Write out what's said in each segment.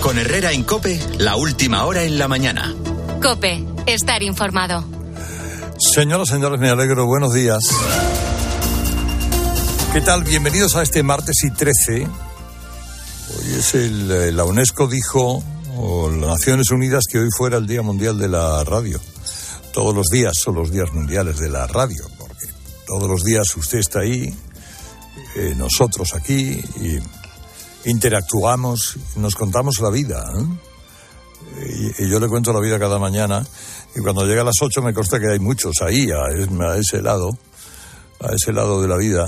Con Herrera en Cope, la última hora en la mañana. Cope, estar informado. Señoras, señores, me alegro. Buenos días. ¿Qué tal? Bienvenidos a este martes y 13. Hoy es el, eh, la UNESCO dijo, o las Naciones Unidas, que hoy fuera el Día Mundial de la Radio. Todos los días son los días mundiales de la radio, porque todos los días usted está ahí, eh, nosotros aquí, y interactuamos, nos contamos la vida. ¿eh? Y, yo le cuento la vida cada mañana, y cuando llega a las 8 me consta que hay muchos ahí, a, ese lado, a ese lado de la vida.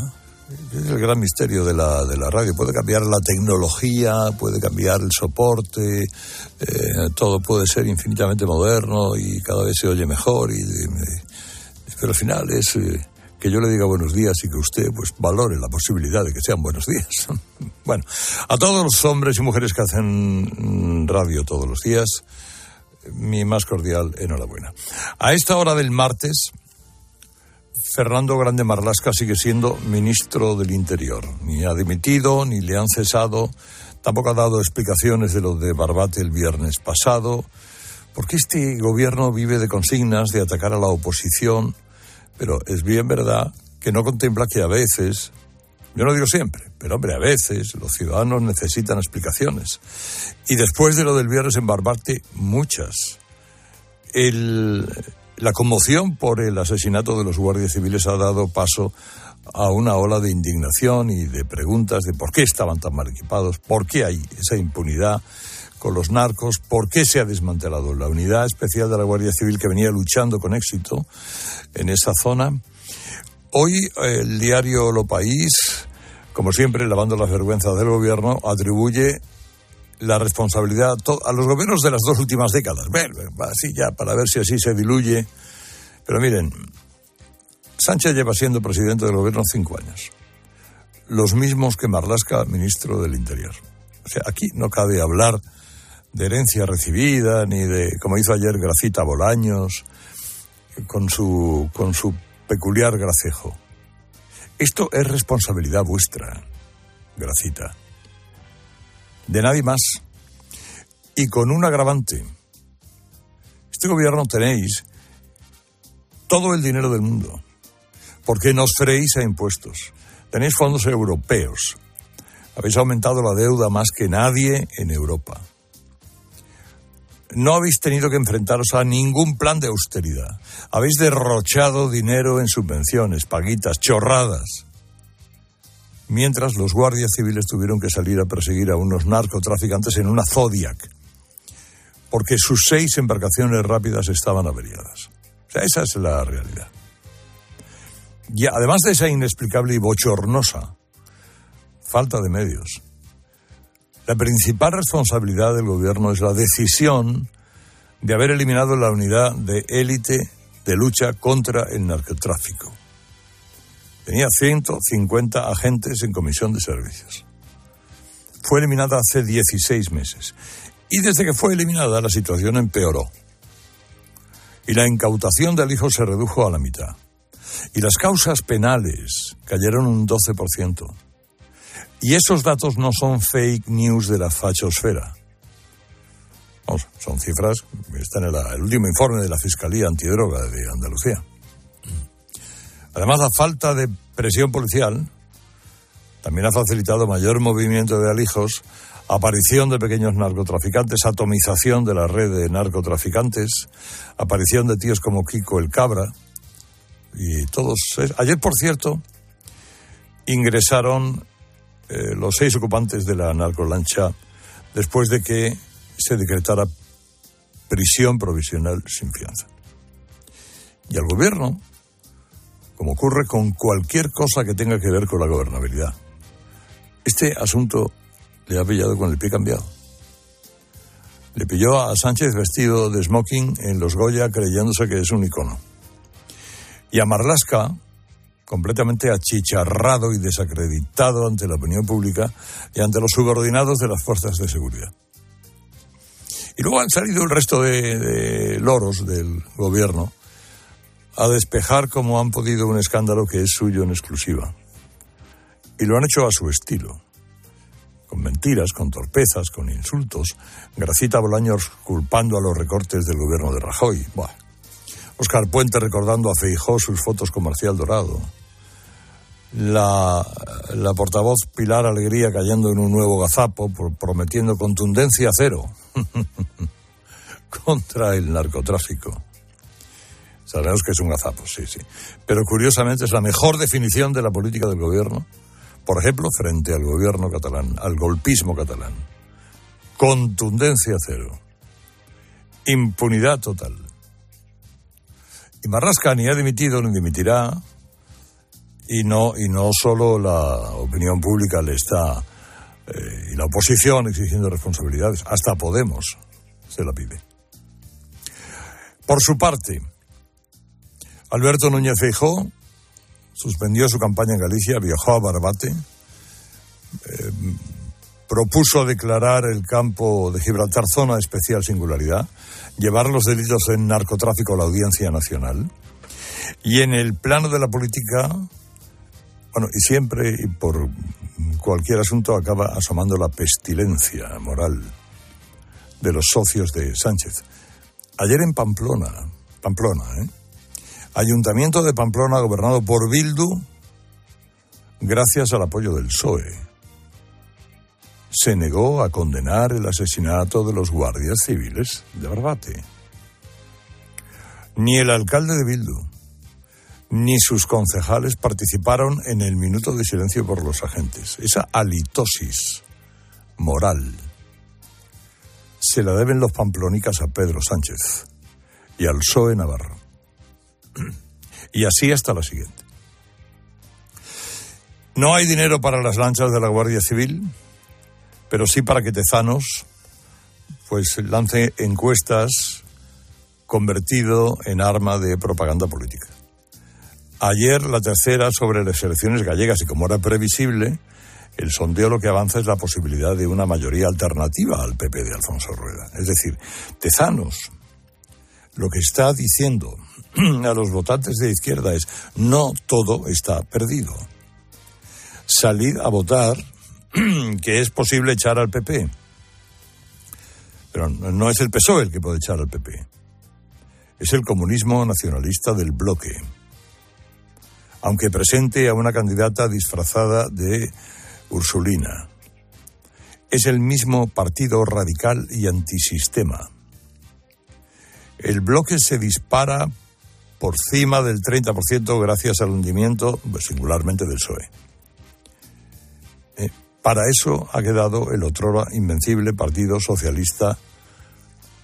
Es el gran misterio de la, de la radio. Puede cambiar la tecnología, puede cambiar el soporte, eh, todo puede ser infinitamente moderno y cada vez se oye mejor. Y, y pero al final es eh, que yo le diga buenos días y que usted pues valore la posibilidad de que sean buenos días. bueno, a todos los hombres y mujeres que hacen radio todos los días, mi más cordial enhorabuena. A esta hora del martes, Fernando Grande Marlasca sigue siendo ministro del Interior. Ni ha dimitido, ni le han cesado, tampoco ha dado explicaciones de lo de Barbate el viernes pasado, porque este gobierno vive de consignas de atacar a la oposición, pero es bien verdad que no contempla que a veces, yo no digo siempre, pero hombre, a veces los ciudadanos necesitan explicaciones. Y después de lo del viernes en Barbate, muchas. La conmoción por el asesinato de los guardias civiles ha dado paso a una ola de indignación y de preguntas de por qué estaban tan mal equipados, por qué hay esa impunidad con los narcos, por qué se ha desmantelado la unidad especial de la Guardia Civil que venía luchando con éxito en esa zona. Hoy el diario Lo País, como siempre, lavando las vergüenzas del gobierno, atribuye la responsabilidad a los gobiernos de las dos últimas décadas. Bueno, así ya, para ver si así se diluye. Pero miren, Sánchez lleva siendo presidente del gobierno cinco años. Los mismos que Marlasca, ministro del Interior. O sea, aquí no cabe hablar de herencia recibida, ni de, como hizo ayer Gracita Bolaños, con su, con su peculiar gracejo. Esto es responsabilidad vuestra, Gracita de nadie más. Y con un agravante. Este gobierno tenéis todo el dinero del mundo, porque nos freéis a impuestos. Tenéis fondos europeos. Habéis aumentado la deuda más que nadie en Europa. No habéis tenido que enfrentaros a ningún plan de austeridad. Habéis derrochado dinero en subvenciones, paguitas, chorradas mientras los guardias civiles tuvieron que salir a perseguir a unos narcotraficantes en una Zodiac, porque sus seis embarcaciones rápidas estaban averiadas. O sea, esa es la realidad. Y además de esa inexplicable y bochornosa falta de medios, la principal responsabilidad del gobierno es la decisión de haber eliminado la unidad de élite de lucha contra el narcotráfico. Tenía 150 agentes en comisión de servicios. Fue eliminada hace 16 meses. Y desde que fue eliminada la situación empeoró. Y la incautación del hijo se redujo a la mitad. Y las causas penales cayeron un 12%. Y esos datos no son fake news de la fachosfera. Son cifras, están en el último informe de la Fiscalía Antidroga de Andalucía. Además, la falta de presión policial también ha facilitado mayor movimiento de alijos, aparición de pequeños narcotraficantes, atomización de la red de narcotraficantes, aparición de tíos como Kiko el Cabra y todos. Ayer, por cierto, ingresaron eh, los seis ocupantes de la narcolancha después de que se decretara prisión provisional sin fianza. Y al gobierno como ocurre con cualquier cosa que tenga que ver con la gobernabilidad. Este asunto le ha pillado con el pie cambiado. Le pilló a Sánchez vestido de smoking en los Goya creyéndose que es un icono. Y a Marlasca, completamente achicharrado y desacreditado ante la opinión pública y ante los subordinados de las fuerzas de seguridad. Y luego han salido el resto de, loros del gobierno a despejar como han podido un escándalo que es suyo en exclusiva. Y lo han hecho a su estilo, con mentiras, con torpezas, con insultos. Gracita Bolaños culpando a los recortes del gobierno de Rajoy. Buah. Oscar Puente recordando a Feijó sus fotos con Marcial Dorado. La, la portavoz Pilar Alegría cayendo en un nuevo gazapo, prometiendo contundencia cero contra el narcotráfico. Sabemos que es un gazapo, sí, sí. Pero curiosamente es la mejor definición de la política del gobierno, por ejemplo, frente al gobierno catalán, al golpismo catalán. Contundencia cero. Impunidad total. Y Marrasca ni ha dimitido ni dimitirá, y no, y no solo la opinión pública le está, eh, y la oposición exigiendo responsabilidades, hasta Podemos se la pide. Por su parte, Alberto Núñez Feijó suspendió su campaña en Galicia, viajó a Barbate, eh, propuso declarar el campo de Gibraltar zona de especial singularidad, llevar los delitos en narcotráfico a la Audiencia Nacional y en el plano de la política, bueno, y siempre y por cualquier asunto acaba asomando la pestilencia moral de los socios de Sánchez. Ayer en Pamplona, Pamplona, ¿eh? Ayuntamiento de Pamplona gobernado por Bildu gracias al apoyo del PSOE. Se negó a condenar el asesinato de los guardias civiles de Barbate. Ni el alcalde de Bildu ni sus concejales participaron en el minuto de silencio por los agentes. Esa halitosis moral se la deben los pamplonicas a Pedro Sánchez y al PSOE Navarro. Y así hasta la siguiente. No hay dinero para las lanchas de la Guardia Civil, pero sí para que Tezanos pues lance encuestas convertido en arma de propaganda política. Ayer la tercera sobre las elecciones gallegas y como era previsible, el sondeo lo que avanza es la posibilidad de una mayoría alternativa al PP de Alfonso Rueda. Es decir, Tezanos lo que está diciendo a los votantes de izquierda es no todo está perdido. Salid a votar que es posible echar al PP. Pero no es el PSOE el que puede echar al PP. Es el comunismo nacionalista del bloque. Aunque presente a una candidata disfrazada de Ursulina. Es el mismo partido radical y antisistema el bloque se dispara por cima del 30% gracias al hundimiento, pues, singularmente del PSOE. Eh, para eso ha quedado el otrora invencible Partido Socialista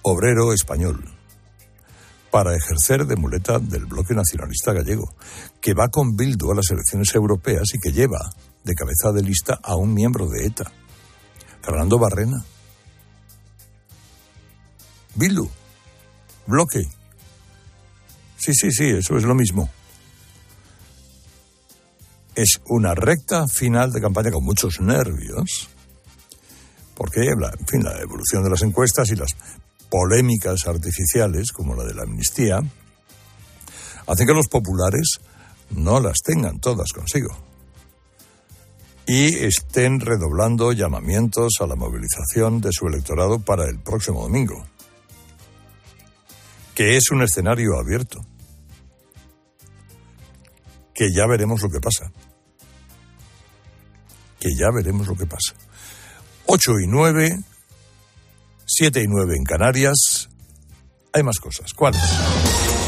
Obrero Español, para ejercer de muleta del bloque nacionalista gallego, que va con Bildu a las elecciones europeas y que lleva de cabeza de lista a un miembro de ETA, Fernando Barrena. Bildu, bloque. Sí, sí, sí, eso es lo mismo. Es una recta final de campaña con muchos nervios, porque en fin, la evolución de las encuestas y las polémicas artificiales, como la de la amnistía, hacen que los populares no las tengan todas consigo y estén redoblando llamamientos a la movilización de su electorado para el próximo domingo que es un escenario abierto, que ya veremos lo que pasa, que ya veremos lo que pasa. 8 y 9, 7 y 9 en Canarias, hay más cosas. ¿Cuáles?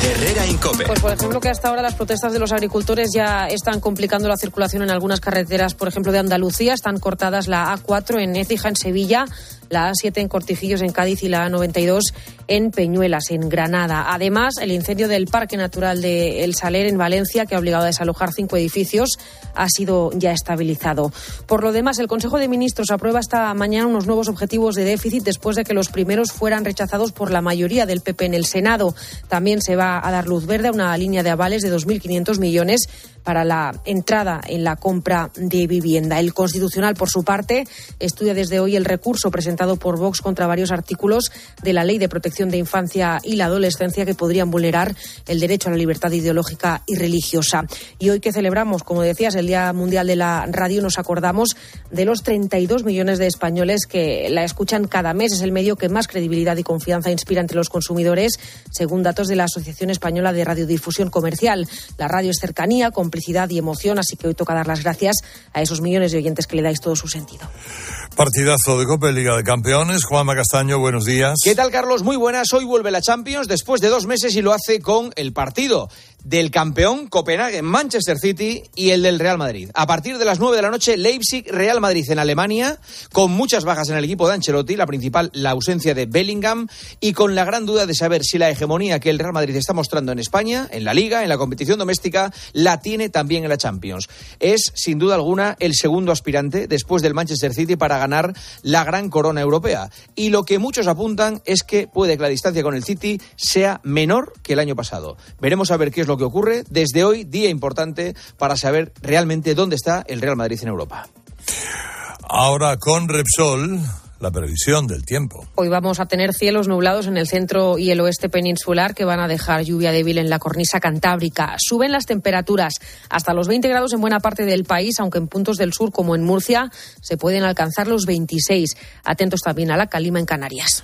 Herrera Incope. Pues por ejemplo que hasta ahora las protestas de los agricultores ya están complicando la circulación en algunas carreteras, por ejemplo de Andalucía, están cortadas la A4 en Écija, en Sevilla, la A7 en Cortijillos, en Cádiz y la A92 en Peñuelas, en Granada. Además, el incendio del Parque Natural de El Saler, en Valencia, que ha obligado a desalojar cinco edificios, ha sido ya estabilizado. Por lo demás, el Consejo de Ministros aprueba esta mañana unos nuevos objetivos de déficit después de que los primeros fueran rechazados por la mayoría del PP en el Senado. También se va a dar luz verde a una línea de avales de 2.500 millones para la entrada en la compra de vivienda. El Constitucional, por su parte, estudia desde hoy el recurso presentado por Vox contra varios artículos de la Ley de Protección de Infancia y la Adolescencia que podrían vulnerar el derecho a la libertad ideológica y religiosa. Y hoy que celebramos, como decías, el Día Mundial de la Radio, nos acordamos de los 32 millones de españoles que la escuchan cada mes. Es el medio que más credibilidad y confianza inspira entre los consumidores, según datos de la Asociación Española de Radiodifusión Comercial. La radio es cercanía, complicidad y emoción, así que hoy toca dar las gracias a esos millones de oyentes que le dais todo su sentido. Partidazo de Copa Liga de Campeones. Juanma Castaño, buenos días. ¿Qué tal, Carlos? Muy buenas. Hoy vuelve la Champions después de dos meses y lo hace con el partido del campeón Copenhague, Manchester City y el del Real Madrid. A partir de las 9 de la noche, Leipzig, Real Madrid en Alemania, con muchas bajas en el equipo de Ancelotti, la principal, la ausencia de Bellingham, y con la gran duda de saber si la hegemonía que el Real Madrid está mostrando en España, en la Liga, en la competición doméstica, la tiene también en la Champions. Es, sin duda alguna, el segundo aspirante después del Manchester City para ganar la gran corona europea. Y lo que muchos apuntan es que puede que la distancia con el City sea menor que el año pasado. Veremos a ver qué es lo que ocurre. Desde hoy, día importante para saber realmente dónde está el Real Madrid en Europa. Ahora con Repsol la previsión del tiempo. Hoy vamos a tener cielos nublados en el centro y el oeste peninsular que van a dejar lluvia débil en la cornisa cantábrica. Suben las temperaturas hasta los 20 grados en buena parte del país, aunque en puntos del sur como en Murcia se pueden alcanzar los 26. Atentos también a la calima en Canarias.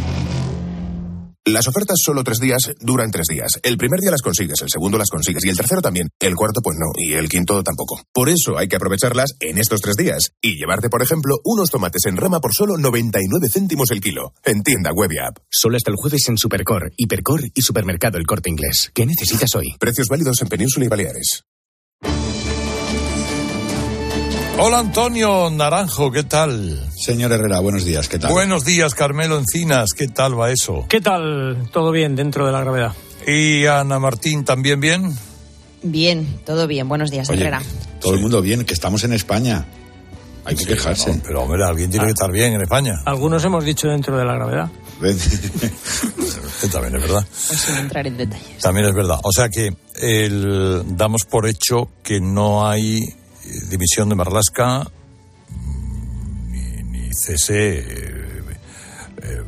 Las ofertas solo tres días duran tres días. El primer día las consigues, el segundo las consigues y el tercero también. El cuarto pues no y el quinto tampoco. Por eso hay que aprovecharlas en estos tres días y llevarte, por ejemplo, unos tomates en rama por solo 99 céntimos el kilo. En tienda web y app. Solo hasta el jueves en Supercor, Hipercor y Supermercado El Corte Inglés. ¿Qué necesitas hoy? Precios válidos en Península y Baleares. Hola Antonio Naranjo, ¿qué tal? Señor Herrera, buenos días, ¿qué tal? Buenos días, Carmelo Encinas, ¿qué tal va eso? ¿Qué tal? Todo bien dentro de la gravedad. ¿Y Ana Martín también bien? Bien, todo bien. Buenos días, Oye, Herrera. Todo el mundo bien, que estamos en España. Hay que Sí, quejarse. no, pero hombre, alguien tiene que estar bien en España. Algunos hemos dicho dentro de la gravedad. También es verdad. Pues sin entrar en detalles. También es verdad. O sea que el, damos por hecho que no hay dimisión de Marlasca mm, ni, ni cese eh, eh,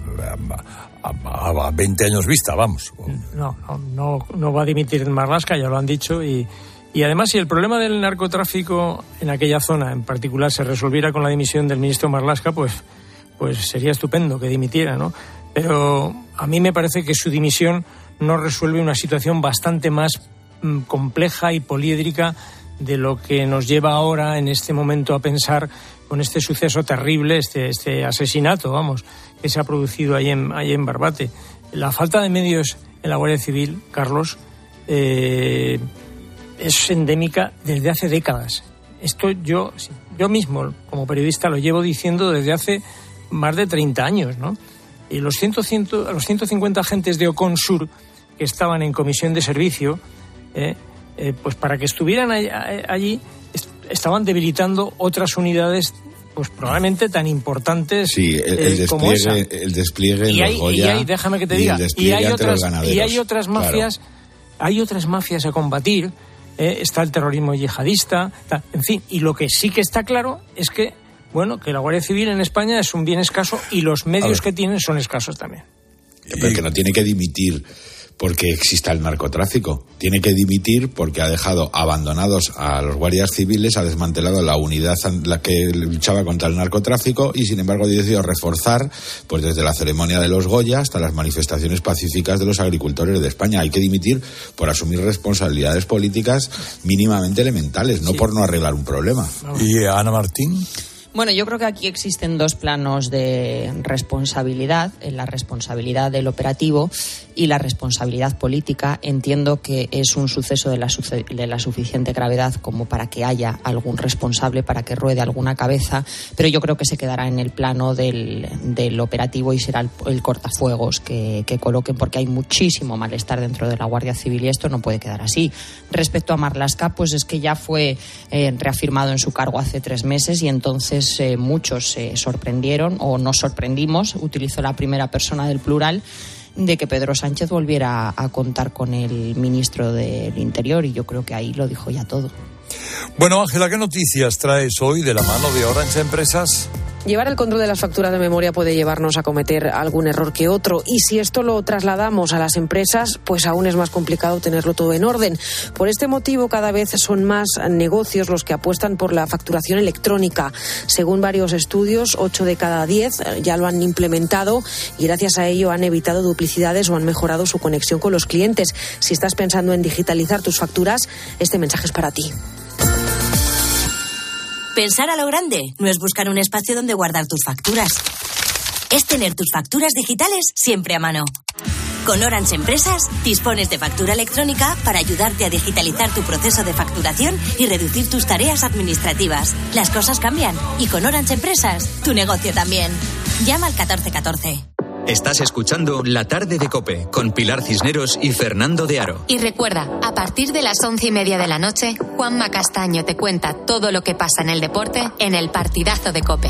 a, a- a 20 años vista, vamos. No, no, no, no va a dimitir Marlasca, ya lo han dicho. Y, y además, si el problema del narcotráfico en aquella zona en particular se resolviera con la dimisión del ministro Marlasca, pues, pues sería estupendo que dimitiera, ¿no? Pero a mí me parece que su dimisión no resuelve una situación bastante más mm, compleja y poliédrica de lo que nos lleva ahora en este momento a pensar con este suceso terrible, este, este asesinato, vamos, que se ha producido ahí en, en Barbate. La falta de medios en la Guardia Civil, Carlos, eh, es endémica desde hace décadas. Esto yo, yo mismo, como periodista, lo llevo diciendo desde hace más de 30 años, ¿no? Y los, 100, los 150 agentes de Oconsur que estaban en comisión de servicio, eh, eh, pues para que estuvieran allí, estaban debilitando otras unidades pues probablemente tan importantes sí, el, despliegue, como esa. El despliegue y hay, y hay, déjame que te diga, y, hay otras, y hay otras mafias, hay otras mafias a combatir ¿eh? está el terrorismo yihadista, en fin, y lo que sí que está claro es que, bueno, que la Guardia Civil en España es un bien escaso y los medios que tienen son escasos también. Pero que no tiene que dimitir porque exista el narcotráfico. Tiene que dimitir porque ha dejado abandonados a los guardias civiles, ha desmantelado la unidad la que luchaba contra el narcotráfico y, sin embargo, ha decidido reforzar, pues desde la ceremonia de los Goya hasta las manifestaciones pacíficas de los agricultores de España. Hay que dimitir por asumir responsabilidades políticas mínimamente elementales, no por no arreglar un problema. ¿Y Ana Martín? Bueno, yo creo que aquí existen dos planos de responsabilidad, la responsabilidad del operativo y la responsabilidad política. Entiendo que es un suceso de la, de la, suficiente gravedad como para que haya algún responsable, para que ruede alguna cabeza, pero yo creo que se quedará en el plano del, operativo y será el, cortafuegos que, que, coloquen, porque hay muchísimo malestar dentro de la Guardia Civil y esto no puede quedar así. Respecto a Marlasca, pues es que ya fue eh, reafirmado en su cargo hace tres meses y entonces eh, muchos se sorprendieron o nos sorprendimos, utilizo la primera persona del plural, de que Pedro Sánchez volviera a contar con el ministro del Interior y yo creo que ahí lo dijo ya todo. Bueno, Ángela, ¿qué noticias traes hoy de la mano de Orange Empresas? Llevar el control de las facturas de memoria puede llevarnos a cometer algún error que otro y si esto lo trasladamos a las empresas, pues aún es más complicado tenerlo todo en orden. Por este motivo, cada vez son más negocios los que apuestan por la facturación electrónica. Según varios estudios, 8 de cada 10 ya lo han implementado y gracias a ello han evitado duplicidades o han mejorado su conexión con los clientes. Si estás pensando en digitalizar tus facturas, este mensaje es para ti. Pensar a lo grande no es buscar un espacio donde guardar tus facturas. Es tener tus facturas digitales siempre a mano. Con Orange Empresas dispones de factura electrónica para ayudarte a digitalizar tu proceso de facturación y reducir tus tareas administrativas. Las cosas cambian y con Orange Empresas tu negocio también. Llama al 1414. Estás escuchando La Tarde de Cope con Pilar Cisneros y Fernando de Aro. Y recuerda, a partir de las once y media de la noche, Juanma Castaño te cuenta todo lo que pasa en el deporte en el partidazo de Cope.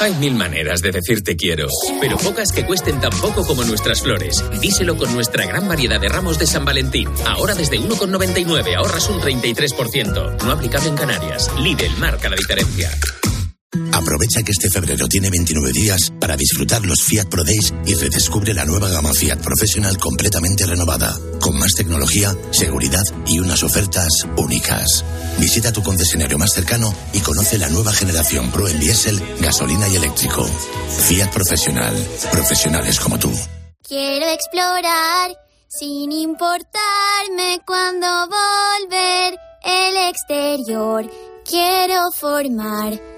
Hay mil maneras de decir te quiero, pero pocas que cuesten tan poco como nuestras flores. Díselo con nuestra gran variedad de ramos de San Valentín. Ahora desde 1,99 ahorras un 33%. No aplicable en Canarias. Lidl marca la diferencia. Aprovecha que este febrero tiene 29 días para disfrutar los Fiat Pro Days y redescubre la nueva gama Fiat Professional completamente renovada, con más tecnología, seguridad y unas ofertas únicas. Visita tu concesionario más cercano y conoce la nueva generación Pro en diésel, gasolina y eléctrico. Fiat Professional, profesionales como tú. Quiero explorar sin importarme cuando volver el exterior. Quiero formar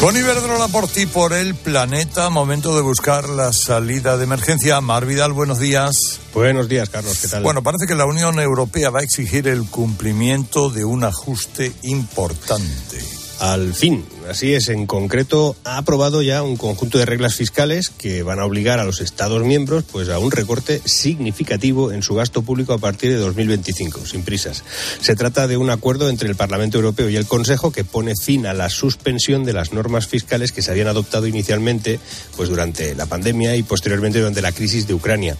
Con Iberdrola por ti, por el planeta, momento de buscar la salida de emergencia. Mar Vidal, buenos días. Buenos días, Carlos, ¿qué tal? Bueno, parece que la Unión Europea va a exigir el cumplimiento de un ajuste importante. Al fin, Así es, en concreto ha aprobado ya un conjunto de reglas fiscales que van a obligar a los Estados miembros pues, a un recorte significativo en su gasto público a partir de 2025, sin prisas. Se trata de un acuerdo entre el Parlamento Europeo y el Consejo que pone fin a la suspensión de las normas fiscales que se habían adoptado inicialmente pues, durante la pandemia y posteriormente durante la crisis de Ucrania.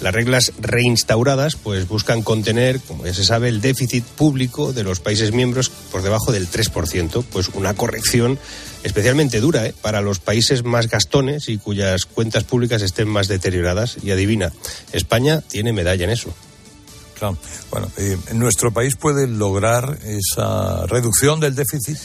Las reglas reinstauradas pues, buscan contener, como ya se sabe, el déficit público de los países miembros por debajo del 3%, pues una corrección especialmente dura ¿eh? para los países más gastones y cuyas cuentas públicas estén más deterioradas. Y adivina, España tiene medalla en eso. Claro. Bueno, eh, ¿nuestro país puede lograr esa reducción del déficit?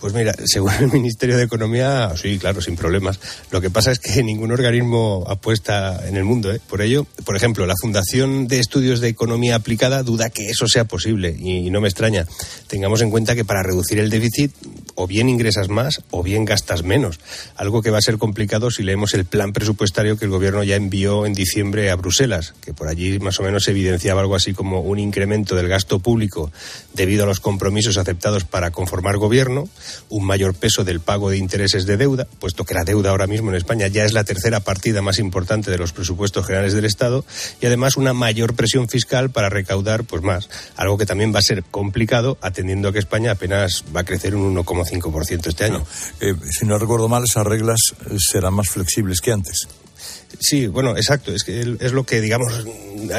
Pues mira, según el Ministerio de Economía, sí, claro, sin problemas. Lo que pasa es que ningún organismo apuesta en el mundo ¿eh? por ello. Por ejemplo, la Fundación de Estudios de Economía Aplicada duda que eso sea posible y no me extraña. Tengamos en cuenta que para reducir el déficit o bien ingresas más o bien gastas menos, algo que va a ser complicado si leemos el plan presupuestario que el Gobierno ya envió en diciembre a Bruselas, que por allí más o menos evidenciaba algo así como un incremento del gasto público debido a los compromisos aceptados para conformar gobierno un mayor peso del pago de intereses de deuda, puesto que la deuda ahora mismo en España ya es la tercera partida más importante de los presupuestos generales del Estado, y además una mayor presión fiscal para recaudar pues más, algo que también va a ser complicado atendiendo a que España apenas va a crecer un 1,5% este año. Eh, si no recuerdo mal, esas reglas eh, serán más flexibles que antes. Sí, bueno, exacto. Es que es lo que, digamos,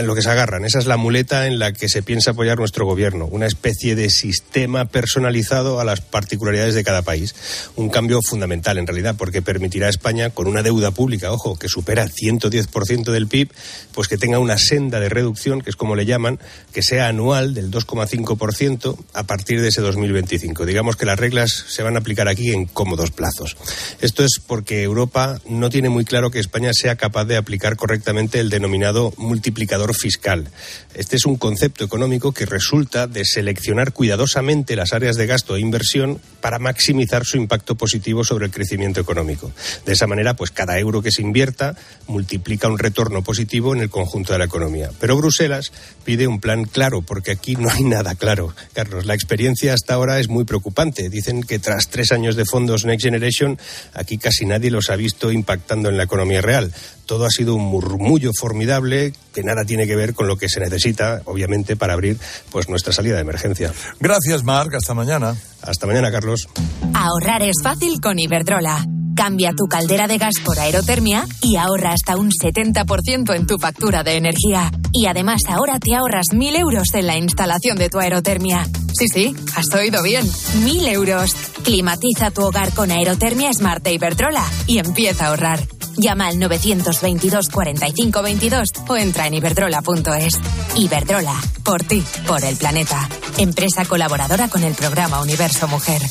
lo que se agarran. Esa es la muleta en la que se piensa apoyar nuestro gobierno. Una especie de sistema personalizado a las particularidades de cada país. Un cambio fundamental, en realidad, porque permitirá a España, con una deuda pública, ojo, que supera el 110% del PIB, pues que tenga una senda de reducción, que es como le llaman, que sea anual del 2,5% a partir de ese 2025. Digamos que las reglas se van a aplicar aquí en cómodos plazos. Esto es porque Europa no tiene muy claro que España sea capaz de aplicar correctamente el denominado multiplicador fiscal. Este es un concepto económico que resulta de seleccionar cuidadosamente las áreas de gasto e inversión para maximizar su impacto positivo sobre el crecimiento económico. De esa manera, pues cada euro que se invierta multiplica un retorno positivo en el conjunto de la economía. Pero Bruselas pide un plan claro, porque aquí no hay nada claro. Carlos, la experiencia hasta ahora es muy preocupante. Dicen que tras tres años de fondos Next Generation, aquí casi nadie los ha visto impactando en la economía real todo ha sido un murmullo formidable que nada tiene que ver con lo que se necesita, obviamente, para abrir pues nuestra salida de emergencia. Gracias, Marc. Hasta mañana. Hasta mañana, Carlos. Ahorrar es fácil con Iberdrola. Cambia tu caldera de gas por aerotermia y ahorra hasta un 70% en tu factura de energía. Y además ahora te ahorras mil euros en la instalación de tu aerotermia. Sí, sí, has oído bien. Mil euros. Climatiza tu hogar con aerotermia Smart de Iberdrola y empieza a ahorrar. Llama al 922 45 22 o entra en iberdrola.es. Iberdrola, por ti, por el planeta. Empresa colaboradora con el programa Universo Mujer.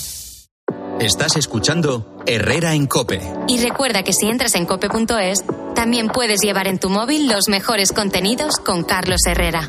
Estás escuchando Herrera en Cope. Y recuerda que si entras en cope.es, también puedes llevar en tu móvil los mejores contenidos con Carlos Herrera.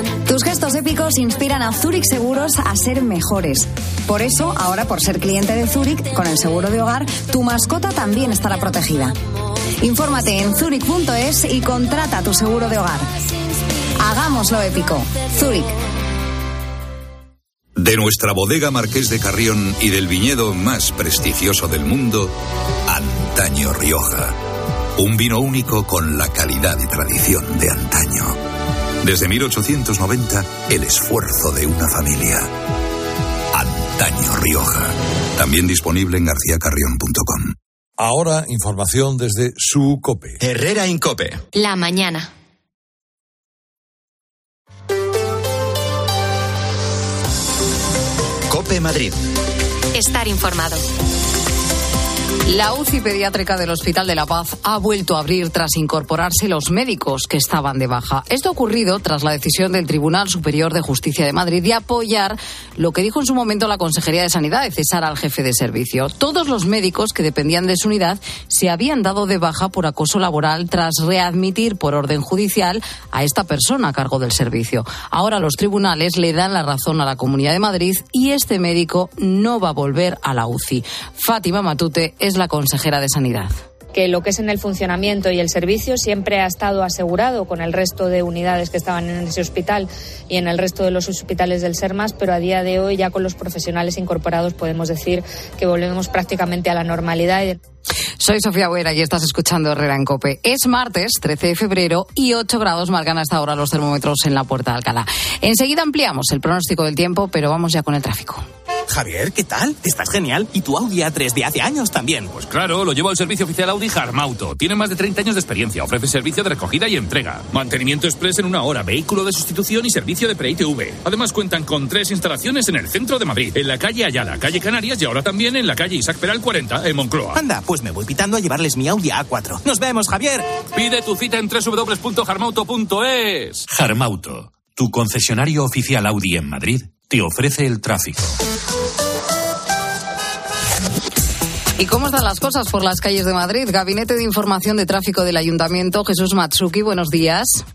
Tus gestos épicos inspiran a Zurich Seguros a ser mejores. Por eso, ahora por ser cliente de Zurich, con el seguro de hogar, tu mascota también estará protegida. Infórmate en zurich.es y contrata tu seguro de hogar. Hagámoslo épico. Zurich. De nuestra bodega Marqués de Carrión y del viñedo más prestigioso del mundo, Antaño Rioja. Un vino único con la calidad y tradición de antaño. Desde 1890, el esfuerzo de una familia. Antaño Rioja. También disponible en garcíacarrión.com. Ahora, información desde su COPE. Herrera en Cope. La mañana. Cope Madrid. Estar informado. La UCI pediátrica del Hospital de la Paz ha vuelto a abrir tras incorporarse los médicos que estaban de baja. Esto ha ocurrido tras la decisión del Tribunal Superior de Justicia de Madrid de apoyar lo que dijo en su momento la Consejería de Sanidad de cesar al jefe de servicio. Todos los médicos que dependían de su unidad se habían dado de baja por acoso laboral tras readmitir por orden judicial a esta persona a cargo del servicio. Ahora los tribunales le dan la razón a la Comunidad de Madrid y este médico no va a volver a la UCI. Fátima Matute es la consejera de Sanidad que lo que es en el funcionamiento y el servicio siempre ha estado asegurado con el resto de unidades que estaban en ese hospital y en el resto de los hospitales del SERMAS, pero a día de hoy ya con los profesionales incorporados podemos decir que volvemos prácticamente a la normalidad. Soy Sofía Buera y estás escuchando Herrera en Cope. Es martes 13 de febrero y 8 grados marcan hasta ahora los termómetros en la Puerta de Alcalá. Enseguida ampliamos el pronóstico del tiempo, pero vamos ya con el tráfico. Javier, ¿qué tal? Estás genial. ¿Y tu Audi A3 de hace años también? Pues claro, lo llevo al servicio oficial Audi Harmauto. Tiene más de 30 años de experiencia. Ofrece servicio de recogida y entrega. Mantenimiento express en una hora, vehículo de sustitución y servicio de pre-ITV. Además cuentan con tres instalaciones en el centro de Madrid, en la calle Ayala, calle Canarias y ahora también en la calle Isaac Peral 40, en Moncloa. Anda, pues me voy pitando a llevarles mi Audi A4. Nos vemos, Javier. Pide tu cita en www.harmauto.es. Harmauto, tu concesionario oficial Audi en Madrid, te ofrece el tráfico. ¿Y cómo están las cosas por las calles de Madrid? Gabinete de Información de Tráfico del Ayuntamiento, Jesús Matsuki, buenos días.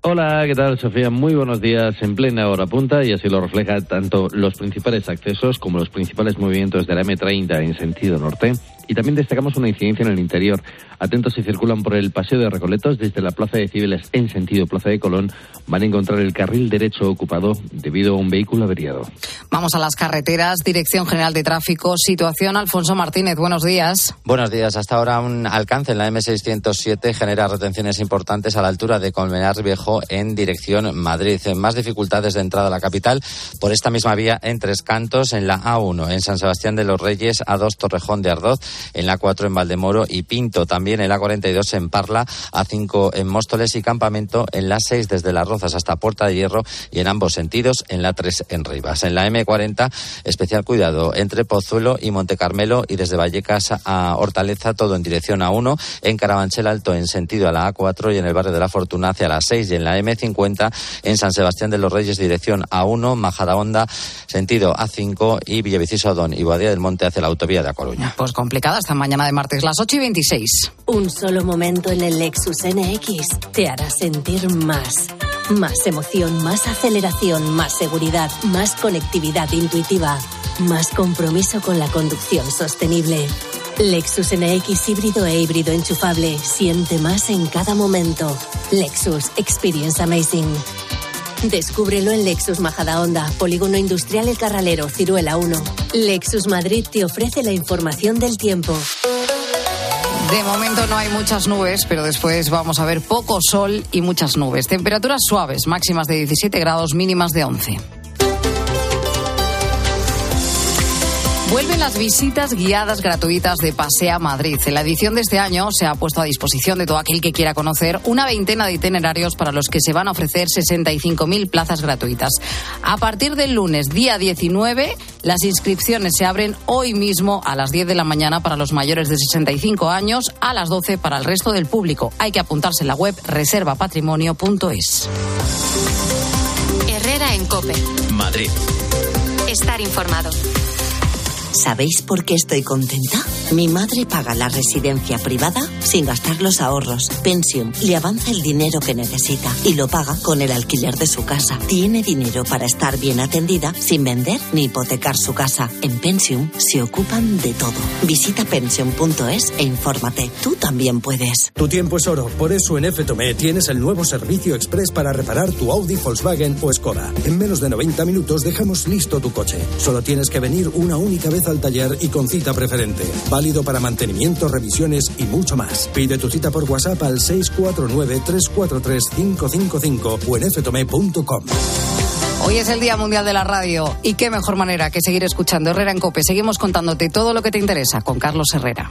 Hola, ¿qué tal, Sofía? Muy buenos días en plena hora punta y así lo refleja tanto los principales accesos como los principales movimientos de la M30 en sentido norte. Y también destacamos una incidencia en el interior. Atentos si circulan por el Paseo de Recoletos desde la Plaza de Cibeles en sentido Plaza de Colón, van a encontrar el carril derecho ocupado debido a un vehículo averiado. Vamos a las carreteras, Dirección General de Tráfico, situación Alfonso Martínez, buenos días. Buenos días, hasta ahora un alcance en la M607 genera retenciones importantes a la altura de Colmenar Viejo en dirección Madrid. Más dificultades de entrada a la capital por esta misma vía en Tres Cantos, en la A1, en San Sebastián de los Reyes, A2 Torrejón de Ardoz, en la 4 en Valdemoro y Pinto, también en la 42 en Parla, A5 en Móstoles y Campamento en la 6 desde Las Rozas hasta Puerta de Hierro y en ambos sentidos en la 3 en Rivas. En la M40 especial cuidado entre Pozuelo y Montecarmelo y desde Vallecas a Hortaleza todo en dirección A1, en Carabanchel Alto en sentido a la A4 y en el barrio de la Fortuna hacia la 6 y en la M50 en San Sebastián de los Reyes dirección A1, Majadahonda sentido A5 y Villaviciosa Odón y Boadía del Monte hacia la autovía de A Coruña. Pues complicada esta mañana de martes, las 8 y 26. Un solo momento en el Lexus NX te hará sentir más. Más emoción, más aceleración, más seguridad, más conectividad intuitiva, más compromiso con la conducción sostenible. Lexus NX híbrido e híbrido enchufable. Siente más en cada momento. Lexus Experience Amazing. Descúbrelo en Lexus Majadahonda, Polígono Industrial El Carralero, Ciruela 1. Lexus Madrid te ofrece la información del tiempo. De momento no hay muchas nubes, pero después vamos a ver poco sol y muchas nubes. Temperaturas suaves, máximas de 17 grados, mínimas de 11. Vuelven las visitas guiadas gratuitas de Pasea Madrid. En la edición de este año se ha puesto a disposición de todo aquel que quiera conocer una veintena de itinerarios para los que se van a ofrecer 65.000 plazas gratuitas. A partir del lunes, día 19, las inscripciones se abren hoy mismo a las 10 de la mañana para los mayores de 65 años, a las 12 para el resto del público. Hay que apuntarse en la web reservapatrimonio.es. Herrera en Cope. Madrid. Estar informado. ¿Sabéis por qué estoy contenta? Mi madre paga la residencia privada sin gastar los ahorros. Pensium le avanza el dinero que necesita y lo paga con el alquiler de su casa. Tiene dinero para estar bien atendida sin vender ni hipotecar su casa. En Pensium se ocupan de todo. Visita pensium.es e infórmate. Tú también puedes. Tu tiempo es oro, por eso en FTOME tienes el nuevo servicio express para reparar tu Audi, Volkswagen o Skoda. En menos de 90 minutos dejamos listo tu coche. Solo tienes que venir una única vez al taller y con cita preferente. Válido para mantenimiento, revisiones y mucho más. Pide tu cita por WhatsApp al 649-343-555 o en ftome.com. Hoy es el Día Mundial de la Radio y qué mejor manera que seguir escuchando Herrera en Cope. Seguimos contándote todo lo que te interesa con Carlos Herrera.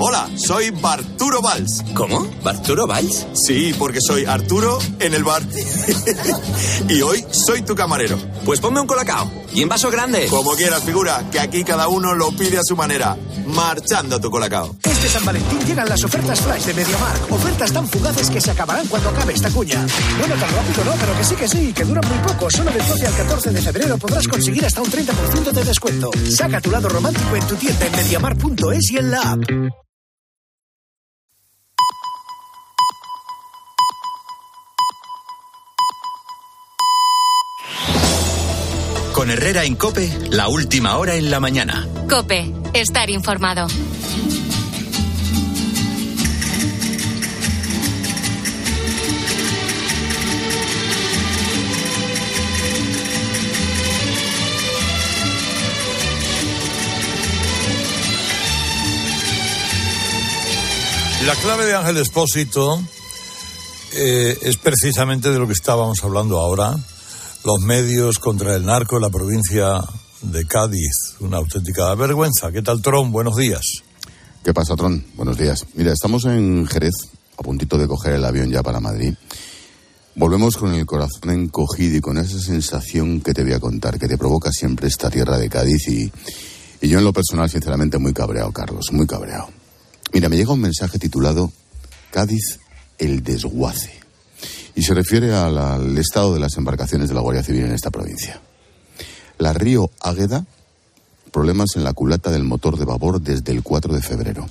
Hola, soy Barturo Valls. ¿Cómo? ¿Barturo Valls? Sí, porque soy Arturo en el bar. y hoy soy tu camarero. Pues ponme un colacao. Y en vaso grande. Como quieras, figura, que aquí cada uno lo pide a su manera. Marchando tu colacao. Este San Valentín llegan las ofertas flash de MediaMark. Ofertas tan fugaces que se acabarán cuando acabe esta cuña. Bueno, tan rápido no, pero que sí, que sí, que duran muy poco. Solo del 12 al 14 de febrero podrás conseguir hasta un 30% de descuento. Saca tu lado romántico en tu tienda en MediaMark.es y en la app. Con Herrera en Cope, la última hora en la mañana. Cope, estar informado. La clave de Ángel Espósito eh, es precisamente de lo que estábamos hablando ahora, los medios contra el narco en la provincia de Cádiz. Una auténtica vergüenza. ¿Qué tal, Tron? Buenos días. ¿Qué pasa, Tron? Buenos días. Mira, estamos en Jerez, a puntito de coger el avión ya para Madrid. Volvemos con el corazón encogido y con esa sensación que te voy a contar, que te provoca siempre esta tierra de Cádiz y, y yo en lo personal, sinceramente, muy cabreado, Carlos, muy cabreado. Mira, me llega un mensaje titulado Cádiz, el desguace. Y se refiere al estado de las embarcaciones de la Guardia Civil en esta provincia. La Río Águeda, problemas en la culata del motor de babor desde el 4 de febrero.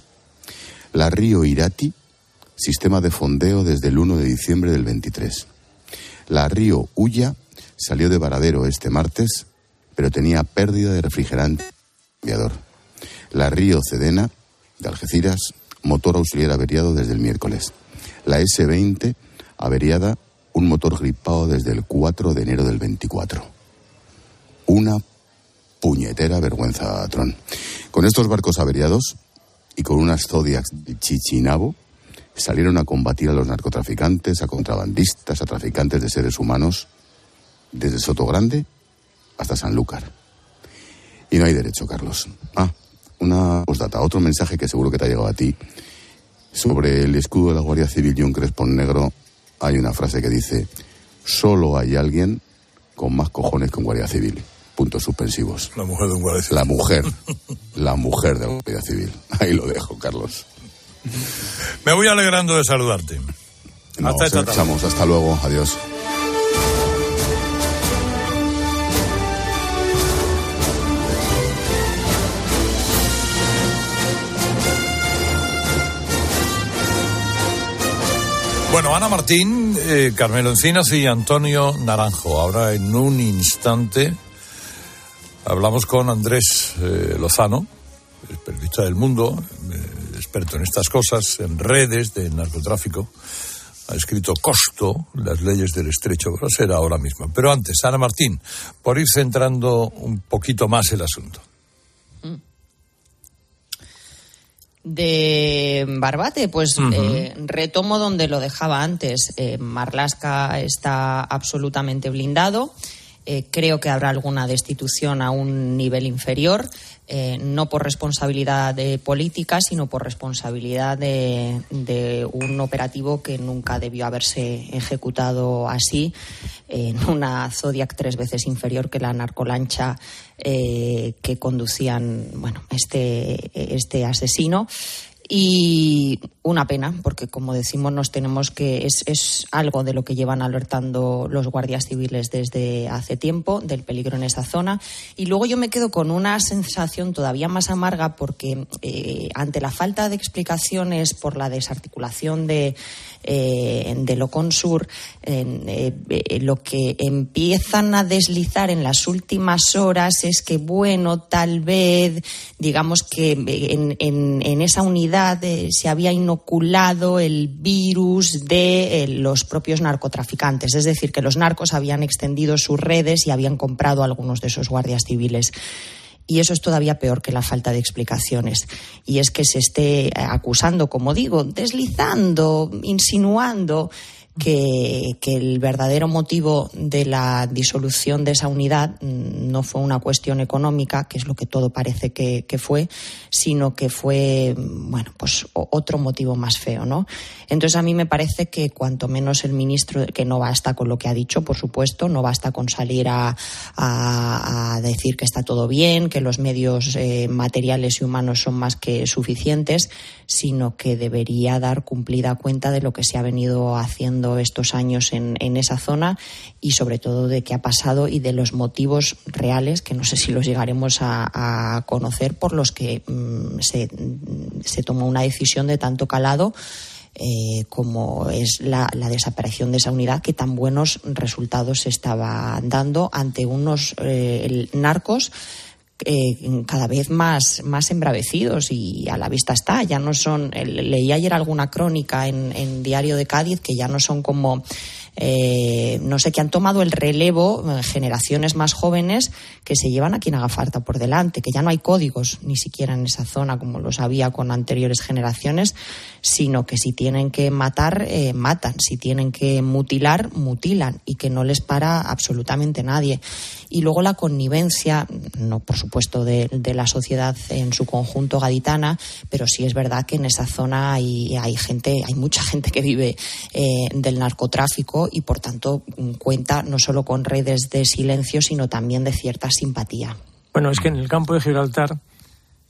La Río Irati, sistema de fondeo desde el 1 de diciembre del 23. La Río Ulla salió de Varadero este martes, pero tenía pérdida de refrigerante aviador. La Río Cedena, de Algeciras, motor auxiliar averiado desde el miércoles. La S20, averiada, un motor gripado desde el 4 de enero del 24. Una puñetera vergüenza, Tron. Con estos barcos averiados y con unas Zodiacs de Chichinabo, salieron a combatir a los narcotraficantes, a contrabandistas, a traficantes de seres humanos, desde Sotogrande hasta Sanlúcar. Y no hay derecho, Carlos. Ah, una postdata, otro mensaje que seguro que te ha llegado a ti. Sobre el escudo de la Guardia Civil y un crespón negro hay una frase que dice, solo hay alguien con más cojones que un Guardia Civil. Puntos suspensivos. La mujer de un guardia civil. La mujer. la mujer de la Guardia Civil. Ahí lo dejo, Carlos. Me voy alegrando de saludarte. Nos Hasta esta tarde. escuchamos. Hasta luego. Adiós. Bueno, Ana Martín, eh, Carmelo Encinas y Antonio Naranjo. Ahora en un instante hablamos con Andrés eh, Lozano, periodista del mundo, eh, experto en estas cosas, en redes de narcotráfico. Ha escrito Costo, las leyes del estrecho, va a ser ahora mismo. Pero antes, Ana Martín, por ir centrando un poquito más el asunto. De Barbate, pues eh, retomo donde lo dejaba antes. Eh, Marlasca está absolutamente blindado. Eh, creo que habrá alguna destitución a un nivel inferior, eh, no por responsabilidad de política, sino por responsabilidad de, un operativo que nunca debió haberse ejecutado así, en una Zodiac tres veces inferior que la narcolancha eh, que conducían bueno, este, este asesino. Y una pena, porque como decimos, nos tenemos que. Es, es algo de lo que llevan alertando los guardias civiles desde hace tiempo, del peligro en esa zona. Y luego yo me quedo con una sensación todavía más amarga, porque eh, ante la falta de explicaciones por la desarticulación de, eh, de Loconsur, eh, eh, lo que empiezan a deslizar en las últimas horas es que, bueno, tal vez, digamos que en, esa unidad eh, se había inoculado el virus de eh, los propios narcotraficantes. Es decir, que los narcos habían extendido sus redes y habían comprado algunos de esos guardias civiles. Y eso es todavía peor que la falta de explicaciones. Y es que se esté acusando, como digo, deslizando, insinuando que, el verdadero motivo de la disolución de esa unidad mm, no fue una cuestión económica, que es lo que todo parece que, fue, sino que fue, mm, bueno, pues otro motivo más feo, ¿no? Entonces a mí me parece que cuanto menos el ministro, que no basta con lo que ha dicho, por supuesto, no basta con salir a, decir que está todo bien, que los medios eh, materiales y humanos son más que suficientes, sino que debería dar cumplida cuenta de lo que se ha venido haciendo estos años en, esa zona y sobre todo de qué ha pasado y de los motivos reales, que no sé si los llegaremos a, conocer, por los que mm, se, tomó una decisión de tanto calado. Eh, como es la, desaparición de esa unidad que tan buenos resultados estaba dando ante unos eh, narcos eh, cada vez más, más embravecidos y a la vista está. Ya no son. leí ayer alguna crónica en, Diario de Cádiz que ya no son como eh, no sé, que han tomado el relevo eh, generaciones más jóvenes que se llevan a quien haga falta por delante, que ya no hay códigos ni siquiera en esa zona como los había con anteriores generaciones, sino que si tienen que matar, matan, si tienen que mutilar, mutilan y que no les para absolutamente nadie. Y luego la connivencia, no por supuesto de, la sociedad en su conjunto gaditana, pero sí es verdad que en esa zona hay, hay gente, hay mucha gente que vive del narcotráfico y, por tanto, cuenta no solo con redes de silencio, sino también de cierta simpatía. Bueno, es que en el campo de Gibraltar,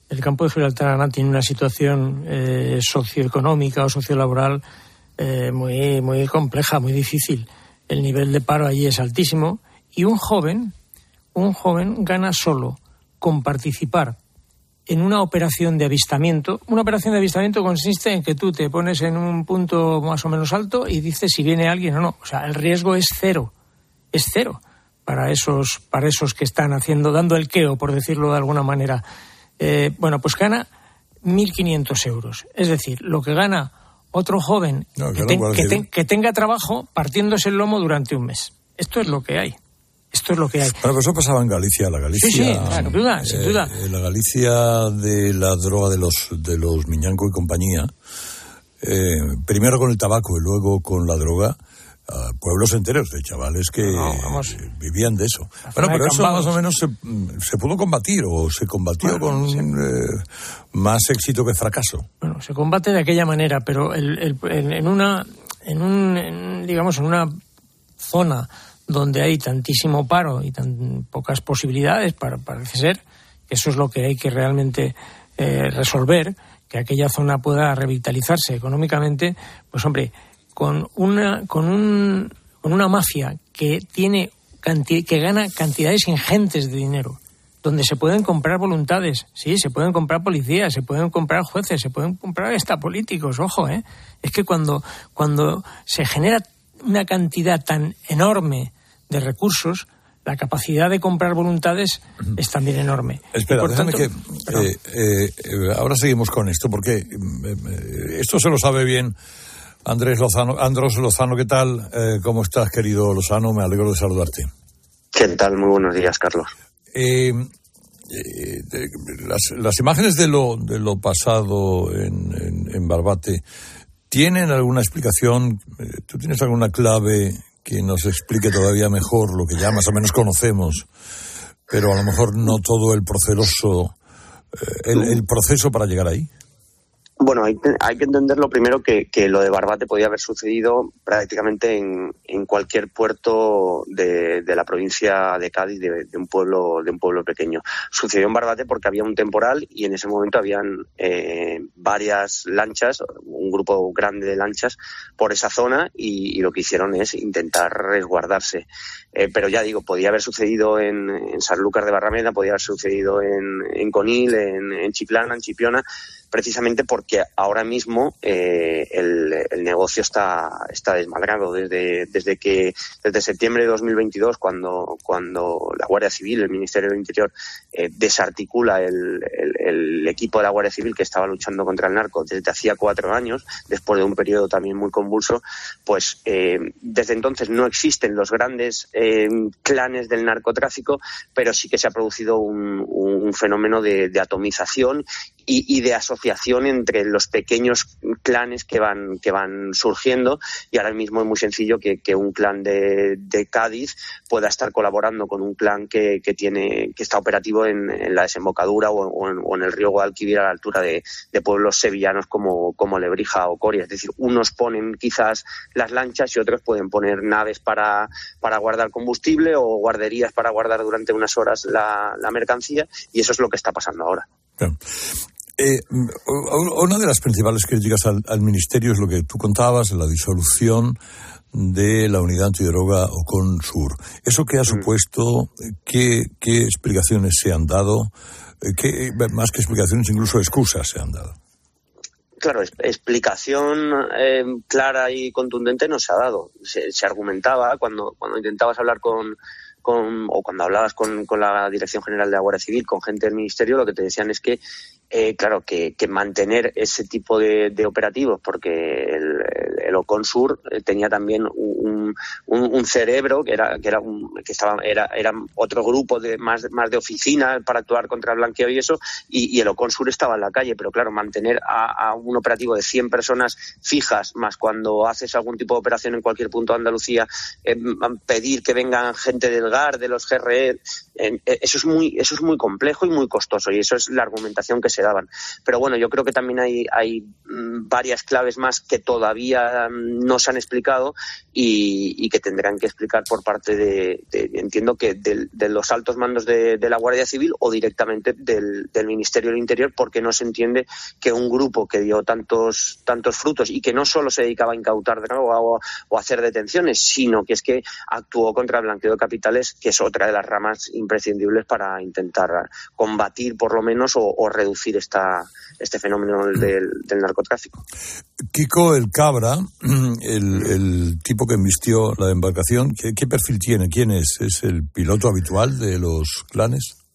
el campo de Gibraltar Ana, tiene una situación eh, socioeconómica o sociolaboral eh, muy, muy compleja, muy difícil. El nivel de paro allí es altísimo y un joven, un joven gana solo con participar en una operación de avistamiento. Una operación de avistamiento consiste en que tú te pones en un punto más o menos alto y dices si viene alguien o no. O sea, el riesgo es cero. Es cero para esos, para esos que están haciendo, dando el queo, por decirlo de alguna manera. Eh, bueno, pues gana 1.500 euros. Es decir, lo que gana otro joven que tenga trabajo partiéndose el lomo durante un mes. Esto es lo que hay. Esto es lo que hay. Bueno, pues eso pasaba en Galicia, la Galicia. Sí, sí, sin duda, sin duda. Eh, la Galicia de la droga de los, de los Miñanco y compañía, eh, primero con el tabaco y luego con la droga, pueblos enteros de chavales que vivían de eso. Bueno, pero eso más o menos se, pudo combatir o se combatió con eh, más éxito que fracaso. Bueno, se combate de aquella manera, pero en una, en un, digamos, en una zona donde hay tantísimo paro y tan pocas posibilidades, para, parece ser, eso es lo que hay que realmente eh, resolver, que aquella zona pueda revitalizarse económicamente, pues hombre, con una, con un, con una mafia que tiene que gana cantidades ingentes de dinero, donde se pueden comprar voluntades, sí, se pueden comprar policías, se pueden comprar jueces, se pueden comprar hasta políticos, ojo, ¿eh? Es que cuando, cuando se genera una cantidad tan enorme de recursos, la capacidad de comprar voluntades es también enorme. Espera, déjame que. Eh, eh, ahora seguimos con esto, porque eh, esto se lo sabe bien Andrés Lozano. Andrés Lozano, ¿qué tal? ¿Cómo estás, querido Lozano? Me alegro de saludarte. ¿Qué tal? Muy buenos días, Carlos. Las, imágenes de lo, de lo pasado en, en Barbate tienen alguna explicación. ¿Tú tienes alguna clave que nos explique todavía mejor lo que ya más o menos conocemos, pero a lo mejor no todo el proceso, eh, el proceso para llegar ahí. Bueno, hay, hay, que entender lo primero que, que, lo de Barbate podía haber sucedido prácticamente en, en cualquier puerto de, de, la provincia de Cádiz, de, un pueblo de un pueblo pequeño. Sucedió en Barbate porque había un temporal y en ese momento habían eh, varias lanchas, un grupo grande de lanchas por esa zona y lo que hicieron es intentar resguardarse. Eh, pero ya digo, podía haber sucedido en, en Sanlúcar de Barrameda, podía haber sucedido en, en Conil, en, en Chiplana, en Chipiona precisamente porque ahora mismo eh, el, negocio está, está desmadrado. Desde, desde, que, desde septiembre de 2022 2022, cuando, cuando la Guardia Civil, el Ministerio del Interior, eh, desarticula el, el, equipo de la Guardia Civil que estaba luchando contra el narco desde hacía cuatro años, después de un periodo también muy convulso, pues eh, desde entonces no existen los grandes eh, clanes del narcotráfico, pero sí que se ha producido un, fenómeno de atomización y, de asociación entre los pequeños clanes que van, que van surgiendo y ahora mismo es muy sencillo que, un clan de, Cádiz pueda estar colaborando con un clan que, tiene, que está operativo en, la desembocadura o, en, el río Guadalquivir a la altura de, pueblos sevillanos como, como Lebrija o Coria. Es decir, unos ponen quizás las lanchas y otros pueden poner naves para, para guardar combustible o guarderías para guardar durante unas horas la, mercancía y eso es lo que está pasando ahora. Eh, una de las principales críticas al, Ministerio es lo que tú contabas, la disolución de la unidad antidroga Ocon-Sur. ¿Eso qué ha mm. supuesto? ¿Qué, explicaciones se han dado? Eh, ¿Qué, más que explicaciones, incluso excusas se han dado? Claro, explicación eh, clara y contundente no se ha dado. Se, se argumentaba cuando, cuando intentabas hablar con, con, o cuando hablabas con, con, la Dirección General de la Guardia Civil, con gente del Ministerio, lo que te decían es que eh, claro, que, mantener ese tipo de, operativos, porque el, el, Oconsur eh, tenía también un, cerebro que era que era que estaba era, era otro grupo de más, más de oficina para actuar contra el blanqueo y eso, y, el Oconsur estaba en la calle, pero claro, mantener a, un operativo de 100 personas fijas, más cuando haces algún tipo de operación en cualquier punto de Andalucía, eh, pedir que vengan gente del GAR, de los GRE, eso es muy eso es muy complejo y muy costoso, y eso es la argumentación que se daban. Pero bueno, yo creo que también hay, hay mm, varias claves más que todavía mm, no se han explicado y, que tendrán que explicar por parte de, entiendo que de, los altos mandos de, la Guardia Civil o directamente del, Ministerio del Interior, porque no se entiende que un grupo que dio tantos, tantos frutos y que no solo se dedicaba a incautar droga o, o hacer detenciones, sino que es que actuó contra el blanqueo de capitales, que es otra de las ramas imprescindibles para intentar combatir por lo menos o reducir esta, este fenómeno del, narcotráfico. Kiko el Cabra, el, tipo que embistió la embarcación, ¿qué, perfil tiene? ¿Quién es? ¿Es el piloto habitual de los clanes?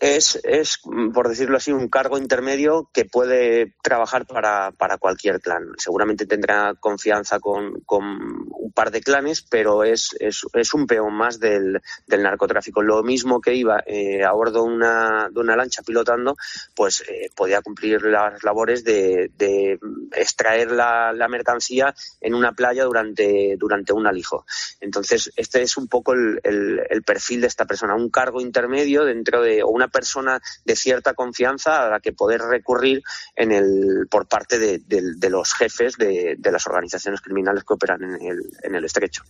Es, es, por decirlo así, un cargo intermedio que puede trabajar para, para cualquier clan. Seguramente tendrá confianza con, con un par de clanes, pero es, es, es un peón más del, del, narcotráfico. Lo mismo que iba eh, a bordo una, de una lancha pilotando, pues eh, podía cumplir las labores de, de extraer la, la, mercancía en una playa durante, durante un alijo. Entonces, este es un poco el, el, el perfil de esta persona, un cargo intermedio dentro de una persona de cierta confianza a la que poder recurrir en el, por parte de, los jefes de, las organizaciones criminales que operan en el, en el estrecho.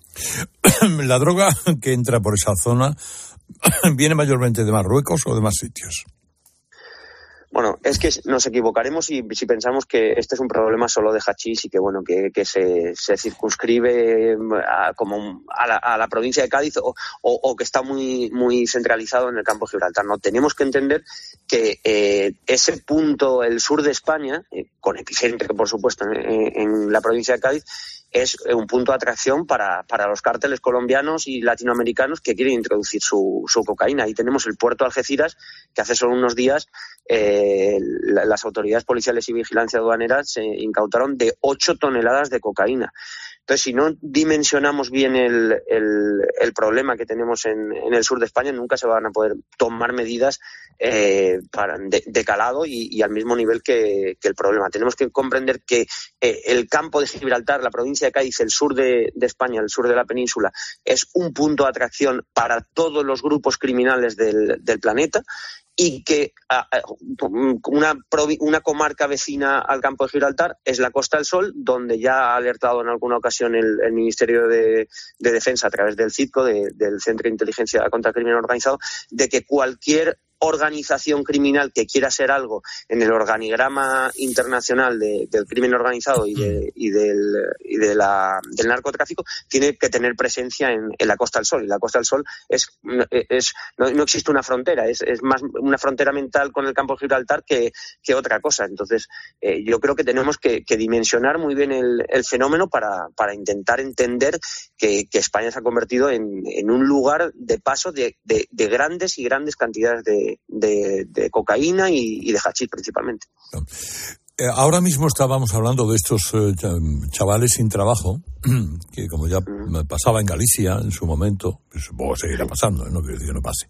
La droga que entra por esa zona viene mayormente de Marruecos o de más sitios. Bueno, es que nos equivocaremos si, si, pensamos que este es un problema solo de hachís y que bueno que, se, se, circunscribe a, como a la, a la, provincia de Cádiz o, que está muy muy centralizado en el campo Gibraltar. No tenemos que entender que eh, ese punto, el sur de España, eh, con epicentro por supuesto en la provincia de Cádiz, es un punto de atracción para, para los cárteles colombianos y latinoamericanos que quieren introducir su, su cocaína. Ahí tenemos el puerto de Algeciras, que hace solo unos días eh, las autoridades policiales y vigilancia aduanera se incautaron de 8 toneladas de cocaína. Entonces, si no dimensionamos bien el, el, problema que tenemos en, en, el sur de España, nunca se van a poder tomar medidas eh, de, calado y, al mismo nivel que, el problema. Tenemos que comprender que eh, el campo de Gibraltar, la provincia de Cádiz, el sur de, España, el sur de la península, es un punto de atracción para todos los grupos criminales del, del planeta y que una, una, comarca vecina al campo de Gibraltar es la Costa del Sol, donde ya ha alertado en alguna ocasión el, Ministerio de, Defensa a través del CITCO, del Centro de Inteligencia contra el Crimen Organizado, de que cualquier organización criminal que quiera ser algo en el organigrama internacional del crimen organizado y, de, y, del, y de la, del narcotráfico, tiene que tener presencia en, la Costa del Sol. Y la Costa del Sol es, es no, existe una frontera, es, es, más una frontera mental con el campo de Gibraltar que, que otra cosa. Entonces, eh, yo creo que tenemos que, dimensionar muy bien el, el fenómeno para, para, intentar entender que, España se ha convertido en, en un lugar de paso de, de, grandes y grandes cantidades de, de cocaína y, de hachís principalmente. Eh, ahora mismo estábamos hablando de estos eh, chavales sin trabajo, que como ya pasaba en Galicia en su momento, pues supongo que seguirá pasando, no quiero decir que no pase.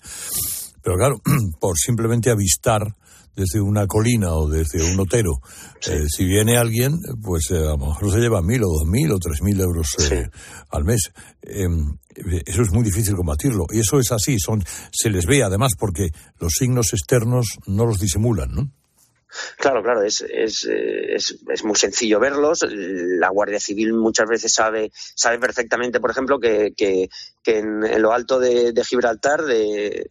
Pero claro, por simplemente avistar desde una colina o desde un otero, eh, si viene alguien, pues a lo mejor se lleva mil o dos mil o tres mil euros al mes. Em, eso es muy difícil combatirlo. Y eso es así, son, se les ve además porque los signos externos no los disimulan, ¿no? Claro, claro, es, es, es, es, muy sencillo verlos. La Guardia Civil muchas veces sabe, sabe perfectamente, por ejemplo, que, que, que en, lo alto de, Gibraltar, de,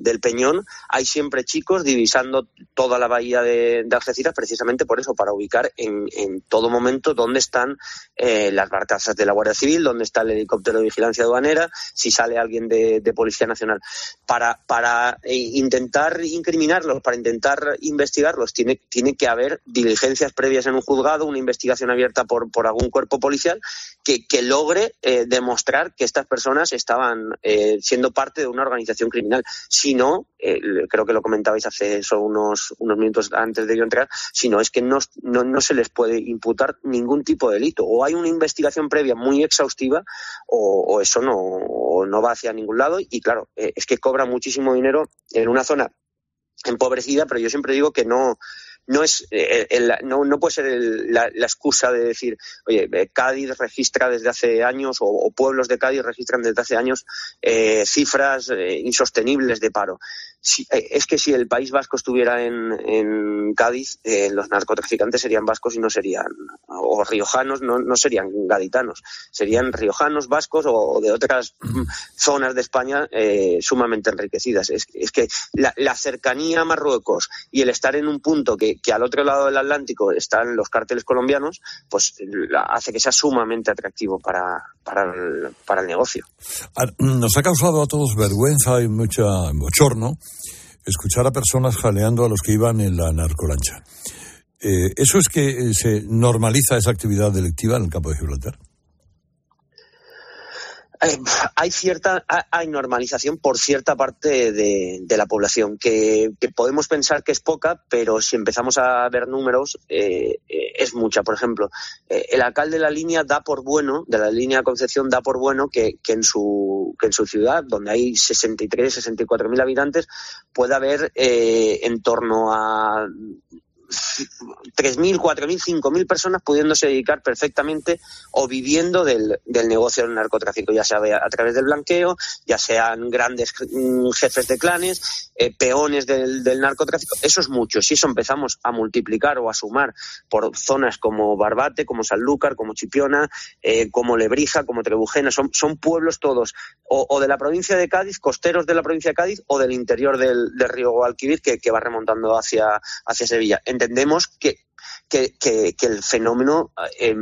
del Peñón, hay siempre chicos divisando toda la bahía de, Algeciras, precisamente por eso, para ubicar en, en todo momento dónde están eh, las barcazas de la Guardia Civil, dónde está el helicóptero de vigilancia aduanera, si sale alguien de, Policía Nacional. Para, para intentar incriminarlos, para intentar investigarlos, tiene, tiene que haber diligencias previas en un juzgado, una investigación abierta por, por algún cuerpo policial que, que logre eh, demostrar que estas personas estaban eh, siendo parte de una organización criminal. Si no, eh, creo que lo comentabais hace solo unos, unos minutos antes de yo entrar, si no es que no, no, no, se les puede imputar ningún tipo de delito. O hay una investigación previa muy exhaustiva o, eso no, no va hacia ningún lado y claro, es que cobra muchísimo dinero en una zona empobrecida, pero yo siempre digo que no, no es eh, no, no, puede ser la, excusa de decir, oye, eh, Cádiz registra desde hace años o, pueblos de Cádiz registran desde hace años eh, cifras insostenibles de paro. Es que si el País Vasco estuviera en, en Cádiz, los narcotraficantes serían vascos y no serían, o riojanos, no, no serían gaditanos, serían riojanos, vascos o, de otras zonas de España sumamente enriquecidas. Es, es que la, la cercanía a Marruecos y el estar en un punto que, que, al otro lado del Atlántico están los cárteles colombianos, pues hace que sea sumamente atractivo para, para, el, para el negocio. Nos ha causado a todos vergüenza y mucha bochorno escuchar a personas jaleando a los que iban en la narcolancha. Eh, ¿Eso es que se normaliza esa actividad delictiva en el campo de Gibraltar? Eh, hay cierta hay normalización por cierta parte de, la población que, podemos pensar que es poca pero si empezamos a ver números eh, eh, es mucha. Por ejemplo el alcalde de la línea da por bueno de la línea Concepción da por bueno que, en su que en su ciudad donde hay 63 64 mil habitantes pueda haber en torno a 3.000, 4.000, 5.000 personas pudiéndose dedicar perfectamente o viviendo del, del, negocio del narcotráfico, ya sea a través del blanqueo, ya sean grandes mm, jefes de clanes, eh, peones del, del, narcotráfico. Eso es mucho. Si eso empezamos a multiplicar o a sumar por zonas como Barbate, como Sanlúcar, como Chipiona, eh, como Lebrija, como Trebujena, son, son pueblos todos o, de la provincia de Cádiz, costeros de la provincia de Cádiz o del interior del, río Guadalquivir que, que, va remontando hacia, hacia Sevilla entendemos que que, el fenómeno eh,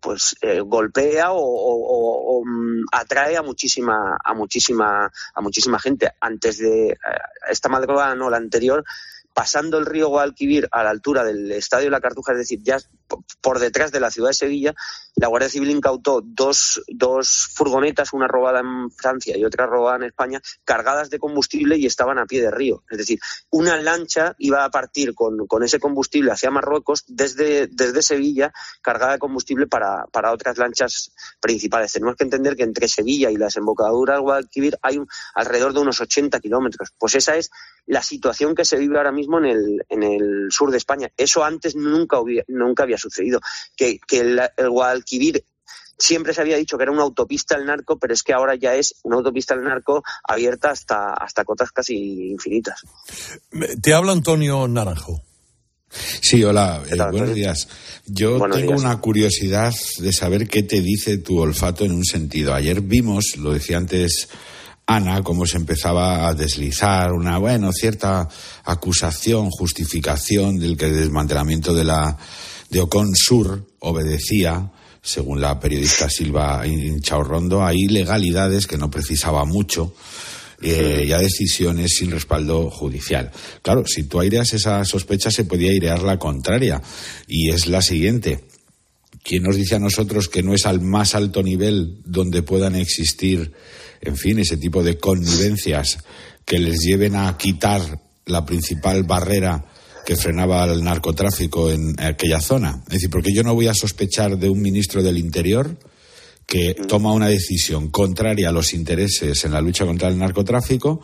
pues eh, golpea o, mm, atrae a muchísima a muchísima a muchísima gente. Antes de eh, esta madrugada no la anterior pasando el río Guadalquivir a la altura del Estadio de la Cartuja, es decir, ya por detrás de la ciudad de Sevilla, la Guardia Civil incautó dos, dos furgonetas, una robada en Francia y otra robada en España, cargadas de combustible y estaban a pie de río. Es decir, una lancha iba a partir con, con ese combustible hacia Marruecos desde, desde Sevilla, cargada de combustible para, para otras lanchas principales. Tenemos que entender que entre Sevilla y la desembocadura del Guadalquivir hay alrededor de unos 80 kilómetros. Pues esa es la situación que se vive ahora mismo en el, en el sur de España. Eso antes nunca, nunca había sucedido. Que, que el, Guadalquivir siempre se había dicho que era una autopista al narco, pero es que ahora ya es una autopista al narco abierta hasta, hasta cotas casi infinitas. Te habla Antonio Naranjo. Sí, hola, eh, buenos días. Yo tengo una curiosidad de saber qué te dice tu olfato en un sentido. Ayer vimos, lo decía antes Ana, cómo se empezaba a deslizar una, bueno, cierta acusación, justificación del que el desmantelamiento de la de Sur obedecía, según la periodista Silva Inchaurrondo, a ilegalidades que no precisaba mucho eh, y a decisiones sin respaldo judicial. Claro, si tú aireas esa sospecha, se podía airear la contraria, y es la siguiente. ¿Quién nos dice a nosotros que no es al más alto nivel donde puedan existir en fin, ese tipo de connivencias que les lleven a quitar la principal barrera que frenaba el narcotráfico en aquella zona. Es decir, porque yo no voy a sospechar de un ministro del Interior que toma una decisión contraria a los intereses en la lucha contra el narcotráfico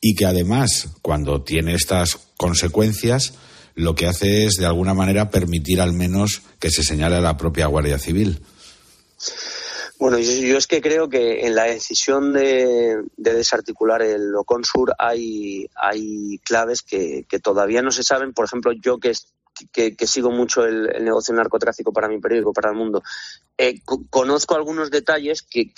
y que además, cuando tiene estas consecuencias, lo que hace es, de alguna manera, permitir al menos que se señale a la propia Guardia Civil. Bueno, yo, es que creo que en la decisión de, desarticular el Oconsur hay, hay claves que, que, todavía no se saben. Por ejemplo, yo que, que, sigo mucho el, negocio narcotráfico para mi periódico, para el mundo, eh, conozco algunos detalles que,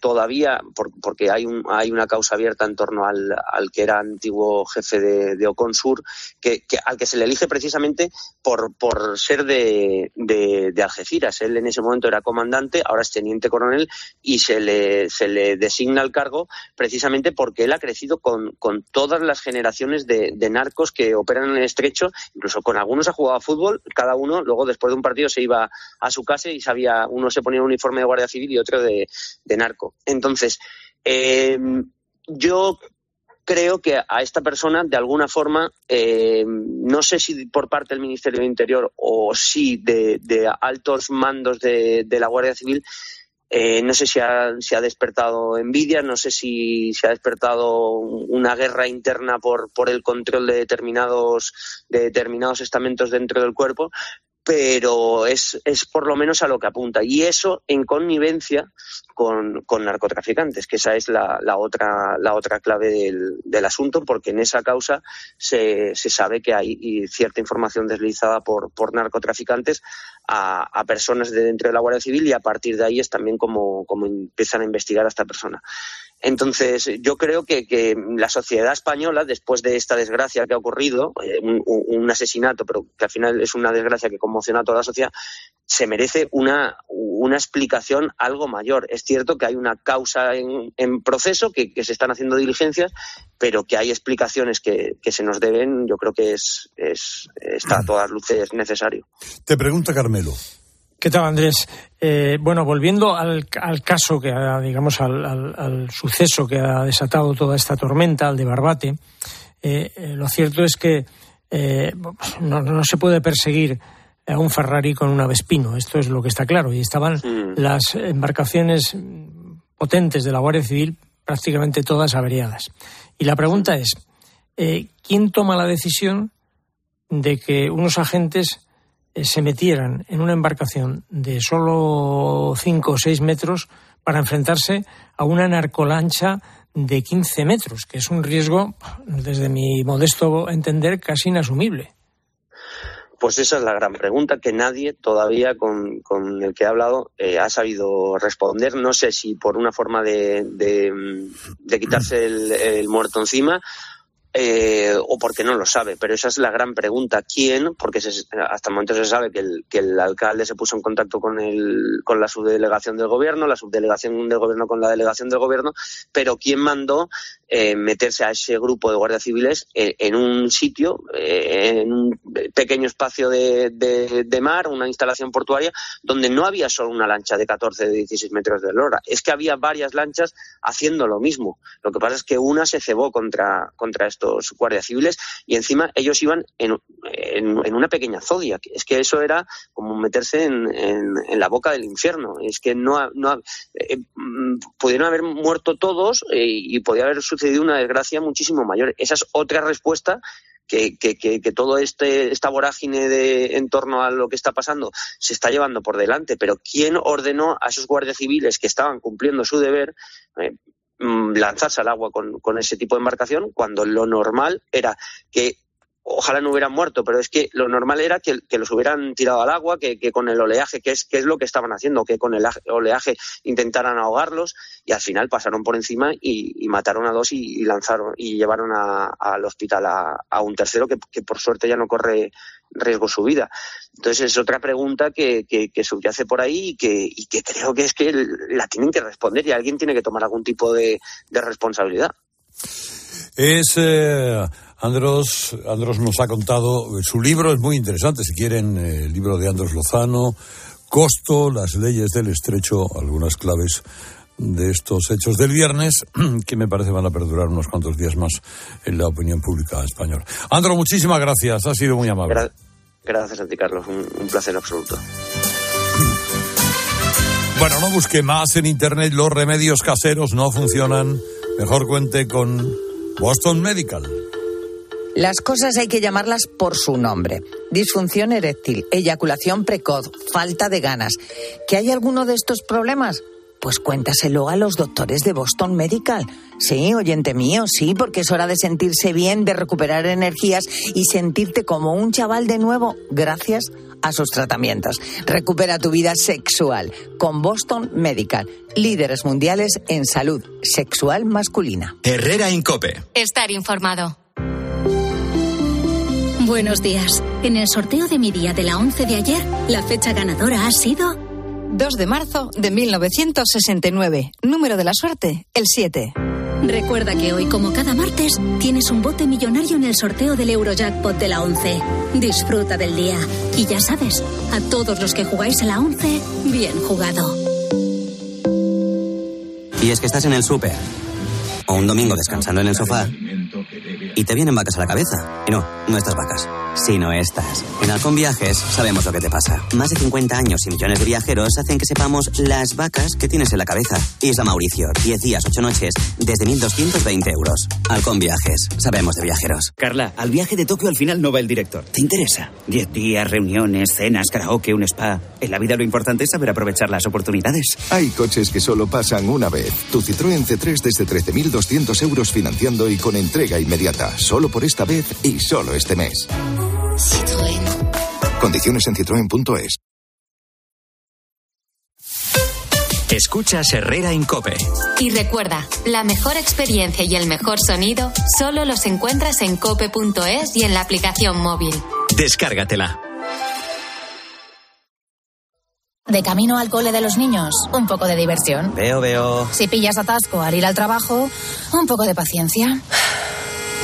todavía, porque hay, un, hay una causa abierta en torno al, al que era antiguo jefe de, de Oconsur, que, al que se le elige precisamente por, por ser de, de, Algeciras. Él en ese momento era comandante, ahora es teniente coronel y se le, se le designa el cargo precisamente porque él ha crecido con, con todas las generaciones de, narcos que operan en el estrecho, incluso con algunos jugaba fútbol, cada uno luego después de un partido se iba a su casa y sabía, uno se ponía un uniforme de guardia civil y otro de, narco. Entonces, eh, yo creo que a esta persona, de alguna forma, eh, no sé si por parte del Ministerio del Interior o si de, altos mandos de, la Guardia Civil, eh, no sé si ha, ha, despertado envidia, no sé si se ha despertado una guerra interna por, por el control de determinados, de determinados estamentos dentro del cuerpo, pero es, es por lo menos a lo que apunta. Y eso en connivencia con, con narcotraficantes, que esa es la, la otra, la otra clave del, del, asunto, porque en esa causa se, se sabe que hay cierta información deslizada por, por narcotraficantes a, a, personas de dentro de la Guardia Civil y a partir de ahí es también como, como empiezan a investigar a esta persona. Entonces, yo creo que, que, la sociedad española, después de esta desgracia que ha ocurrido, eh, un, asesinato, pero que al final es una desgracia que conmociona a toda la sociedad, se merece una, una explicación algo mayor. Es cierto que hay una causa en, en proceso, que, que, se están haciendo diligencias, pero que hay explicaciones que, que se nos deben, yo creo que es, es, está a todas luces necesario. Te pregunta Carmelo. ¿Qué tal, Andrés? Eh, bueno, volviendo al, caso, que digamos, al, suceso que ha desatado toda esta tormenta, al de Barbate, eh, eh, lo cierto es que no, se puede perseguir a un Ferrari con un Vespino, esto es lo que está claro. Y estaban las embarcaciones potentes de la Guardia Civil prácticamente todas averiadas. Y la pregunta es, ¿quién toma la decisión de que unos agentes se metieran en una embarcación de solo 5 o 6 metros para enfrentarse a una narcolancha de 15 metros, que es un riesgo, desde mi modesto entender, casi inasumible. Pues esa es la gran pregunta que nadie todavía con, el que he hablado eh, ha sabido responder. No sé si por una forma de, de, quitarse el, el, muerto encima eh, o porque no lo sabe. Pero esa es la gran pregunta. ¿Quién? Porque hasta el momento se sabe que el, que el alcalde se puso en contacto con, el, con la subdelegación del gobierno, la subdelegación del gobierno con la delegación del gobierno, pero ¿quién mandó eh, meterse a ese grupo de guardias civiles en, un sitio, eh, en un pequeño espacio de, de, mar, una instalación portuaria, donde no había solo una lancha de 14, de 16 metros de hora. Es que había varias lanchas haciendo lo mismo. Lo que pasa es que una se cebó contra, contra estos guardias civiles y encima ellos iban en, en, una pequeña zodia. Es que eso era como meterse en, en la boca del infierno. Es que no, no eh, mm, pudieron haber muerto todos y podía haber sucedido una desgracia muchísimo mayor. Esa es otra respuesta que, que, que, todo este esta vorágine de en torno a lo que está pasando se está llevando por delante. Pero quién ordenó a esos guardias civiles que estaban cumpliendo su deber eh, mm, lanzarse al agua con, con ese tipo de embarcación cuando lo normal era que ojalá no hubieran muerto, pero es que lo normal era que, los hubieran tirado al agua, que, con el oleaje, que es, lo que estaban haciendo, que con el oleaje intentaran ahogarlos y al final pasaron por encima y, mataron a dos y, lanzaron y llevaron al hospital a, un tercero que, por suerte ya no corre riesgo su vida. Entonces es otra pregunta que, que, subyace por ahí y que, y que creo que es que la tienen que responder y alguien tiene que tomar algún tipo de, responsabilidad. Es eh, Andros, Andros nos ha contado, su libro es muy interesante, si quieren, eh, el libro de Andros Lozano, Costo, las leyes del estrecho, algunas claves de estos hechos del viernes, que me parece van a perdurar unos cuantos días más en la opinión pública española. Andro, muchísimas gracias, ha sido muy amable. gracias a ti, Carlos, un placer absoluto. Bueno, no busque más en Internet, los remedios caseros no funcionan. Mejor cuente con Boston Medical. Las cosas hay que llamarlas por su nombre. Disfunción eréctil, eyaculación precoz, falta de ganas. ¿Que hay alguno de estos problemas? Pues cuéntaselo a los doctores de Boston Medical. Sí, oyente mío, sí, porque es hora de sentirse bien, de recuperar energías y sentirte como un chaval de nuevo gracias a sus tratamientos. Recupera tu vida sexual con Boston Medical, líderes mundiales en salud sexual masculina. Herrera Incope. Estar informado. Buenos días. En el sorteo de mi día de la 11 de ayer, la fecha ganadora ha sido 2 de marzo de 1969. Número de la suerte, el 7. Recuerda que hoy, como cada martes, tienes un bote millonario en el sorteo del Eurojackpot de la 11. Disfruta del día. Y ya sabes, a todos los que jugáis a la 11, bien jugado. Y es que estás en el súper. O un domingo descansando en el sofá y te vienen vacas a la cabeza. Y no, no estas vacas, sino estas. En Halcón Viajes sabemos lo que te pasa. Más de 50 años y millones de viajeros hacen que sepamos las vacas que tienes en la cabeza. Isla Mauricio, 10 días, 8 noches, desde 1.220 euros. Halcón Viajes, sabemos de viajeros. Carla, al viaje de Tokio al final no va el director. ¿Te interesa? 10 días, reuniones, cenas, karaoke, un spa. En la vida lo importante es saber aprovechar las oportunidades. Hay coches que solo pasan una vez. Tu Citroën C3 desde 13.200 euros financiando y con entrega inmediata solo por esta vez y solo este mes. Citroën. Condiciones en citroen.es. Escuchas Herrera en Cope. Y recuerda, la mejor experiencia y el mejor sonido solo los encuentras en cope.es y en la aplicación móvil. Descárgatela. De camino al cole de los niños, un poco de diversión. Veo, veo. Si pillas atasco al ir al trabajo, un poco de paciencia.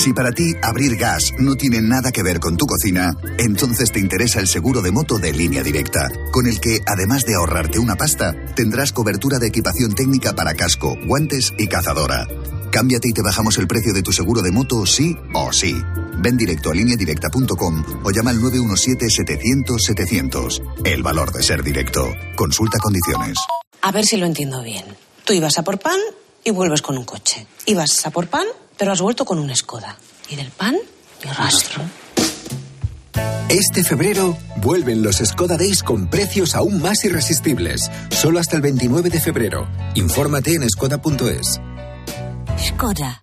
Si para ti abrir gas no tiene nada que ver con tu cocina, entonces te interesa el seguro de moto de línea directa, con el que, además de ahorrarte una pasta, tendrás cobertura de equipación técnica para casco, guantes y cazadora. Cámbiate y te bajamos el precio de tu seguro de moto sí o sí. Ven directo a lineadirecta.com o llama al 917-700-700. El valor de ser directo. Consulta condiciones. A ver si lo entiendo bien. Tú ibas a por pan y vuelves con un coche. Ibas a por pan pero has vuelto con un Skoda. ¿Y del pan? Ni rastro. Este febrero vuelven los Skoda Days con precios aún más irresistibles. Solo hasta el 29 de febrero. Infórmate en skoda.es. Skoda.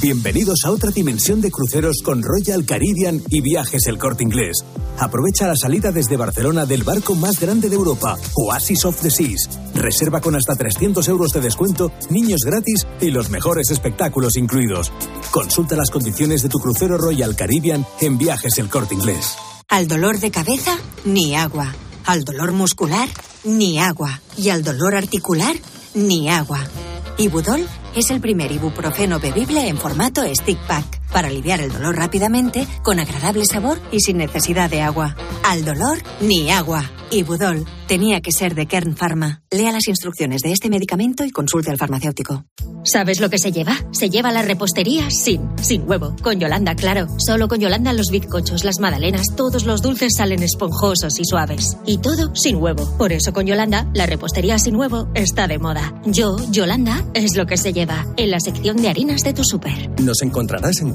Bienvenidos a otra dimensión de cruceros con Royal Caribbean y Viajes El Corte Inglés. Aprovecha la salida desde Barcelona del barco más grande de Europa, Oasis of the Seas. Reserva con hasta 300 euros de descuento, niños gratis y los mejores espectáculos incluidos. Consulta las condiciones de tu crucero Royal Caribbean en Viajes El Corte Inglés. Al dolor de cabeza, ni agua. Al dolor muscular, ni agua. Y al dolor articular, ni agua. Ibudol es el primer ibuprofeno bebible en formato stick pack para aliviar el dolor rápidamente, con agradable sabor y sin necesidad de agua. Al dolor, ni agua. Ibudol tenía que ser de Kern Pharma. Lea las instrucciones de este medicamento y consulte al farmacéutico. ¿Sabes lo que se lleva? Se lleva la repostería sin, sin huevo. Con Yolanda, claro. Solo con Yolanda los bizcochos, las magdalenas, todos los dulces salen esponjosos y suaves. Y todo sin huevo. Por eso con Yolanda, la repostería sin huevo está de moda. Yo, Yolanda, es lo que se lleva en la sección de harinas de tu súper. Nos encontrarás en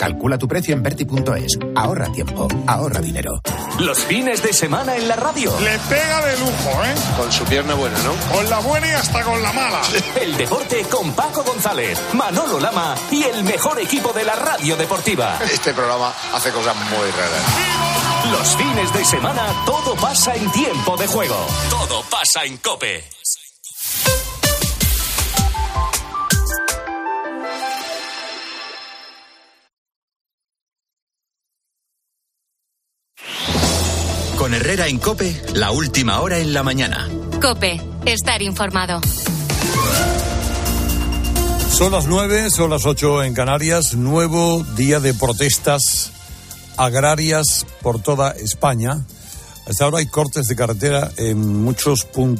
Calcula tu precio en Berti.es. Ahorra tiempo, ahorra dinero. Los fines de semana en la radio. Le pega de lujo, ¿eh? Con su pierna buena, ¿no? Con la buena y hasta con la mala. El deporte con Paco González, Manolo Lama y el mejor equipo de la radio deportiva. Este programa hace cosas muy raras. Los fines de semana todo pasa en tiempo de juego. Todo pasa en Cope. Con Herrera en Cope, la última hora en la mañana. Cope, estar informado. Son las nueve, son las ocho en Canarias. Nuevo día de protestas agrarias por toda España. Hasta ahora hay cortes de carretera en muchos puntos.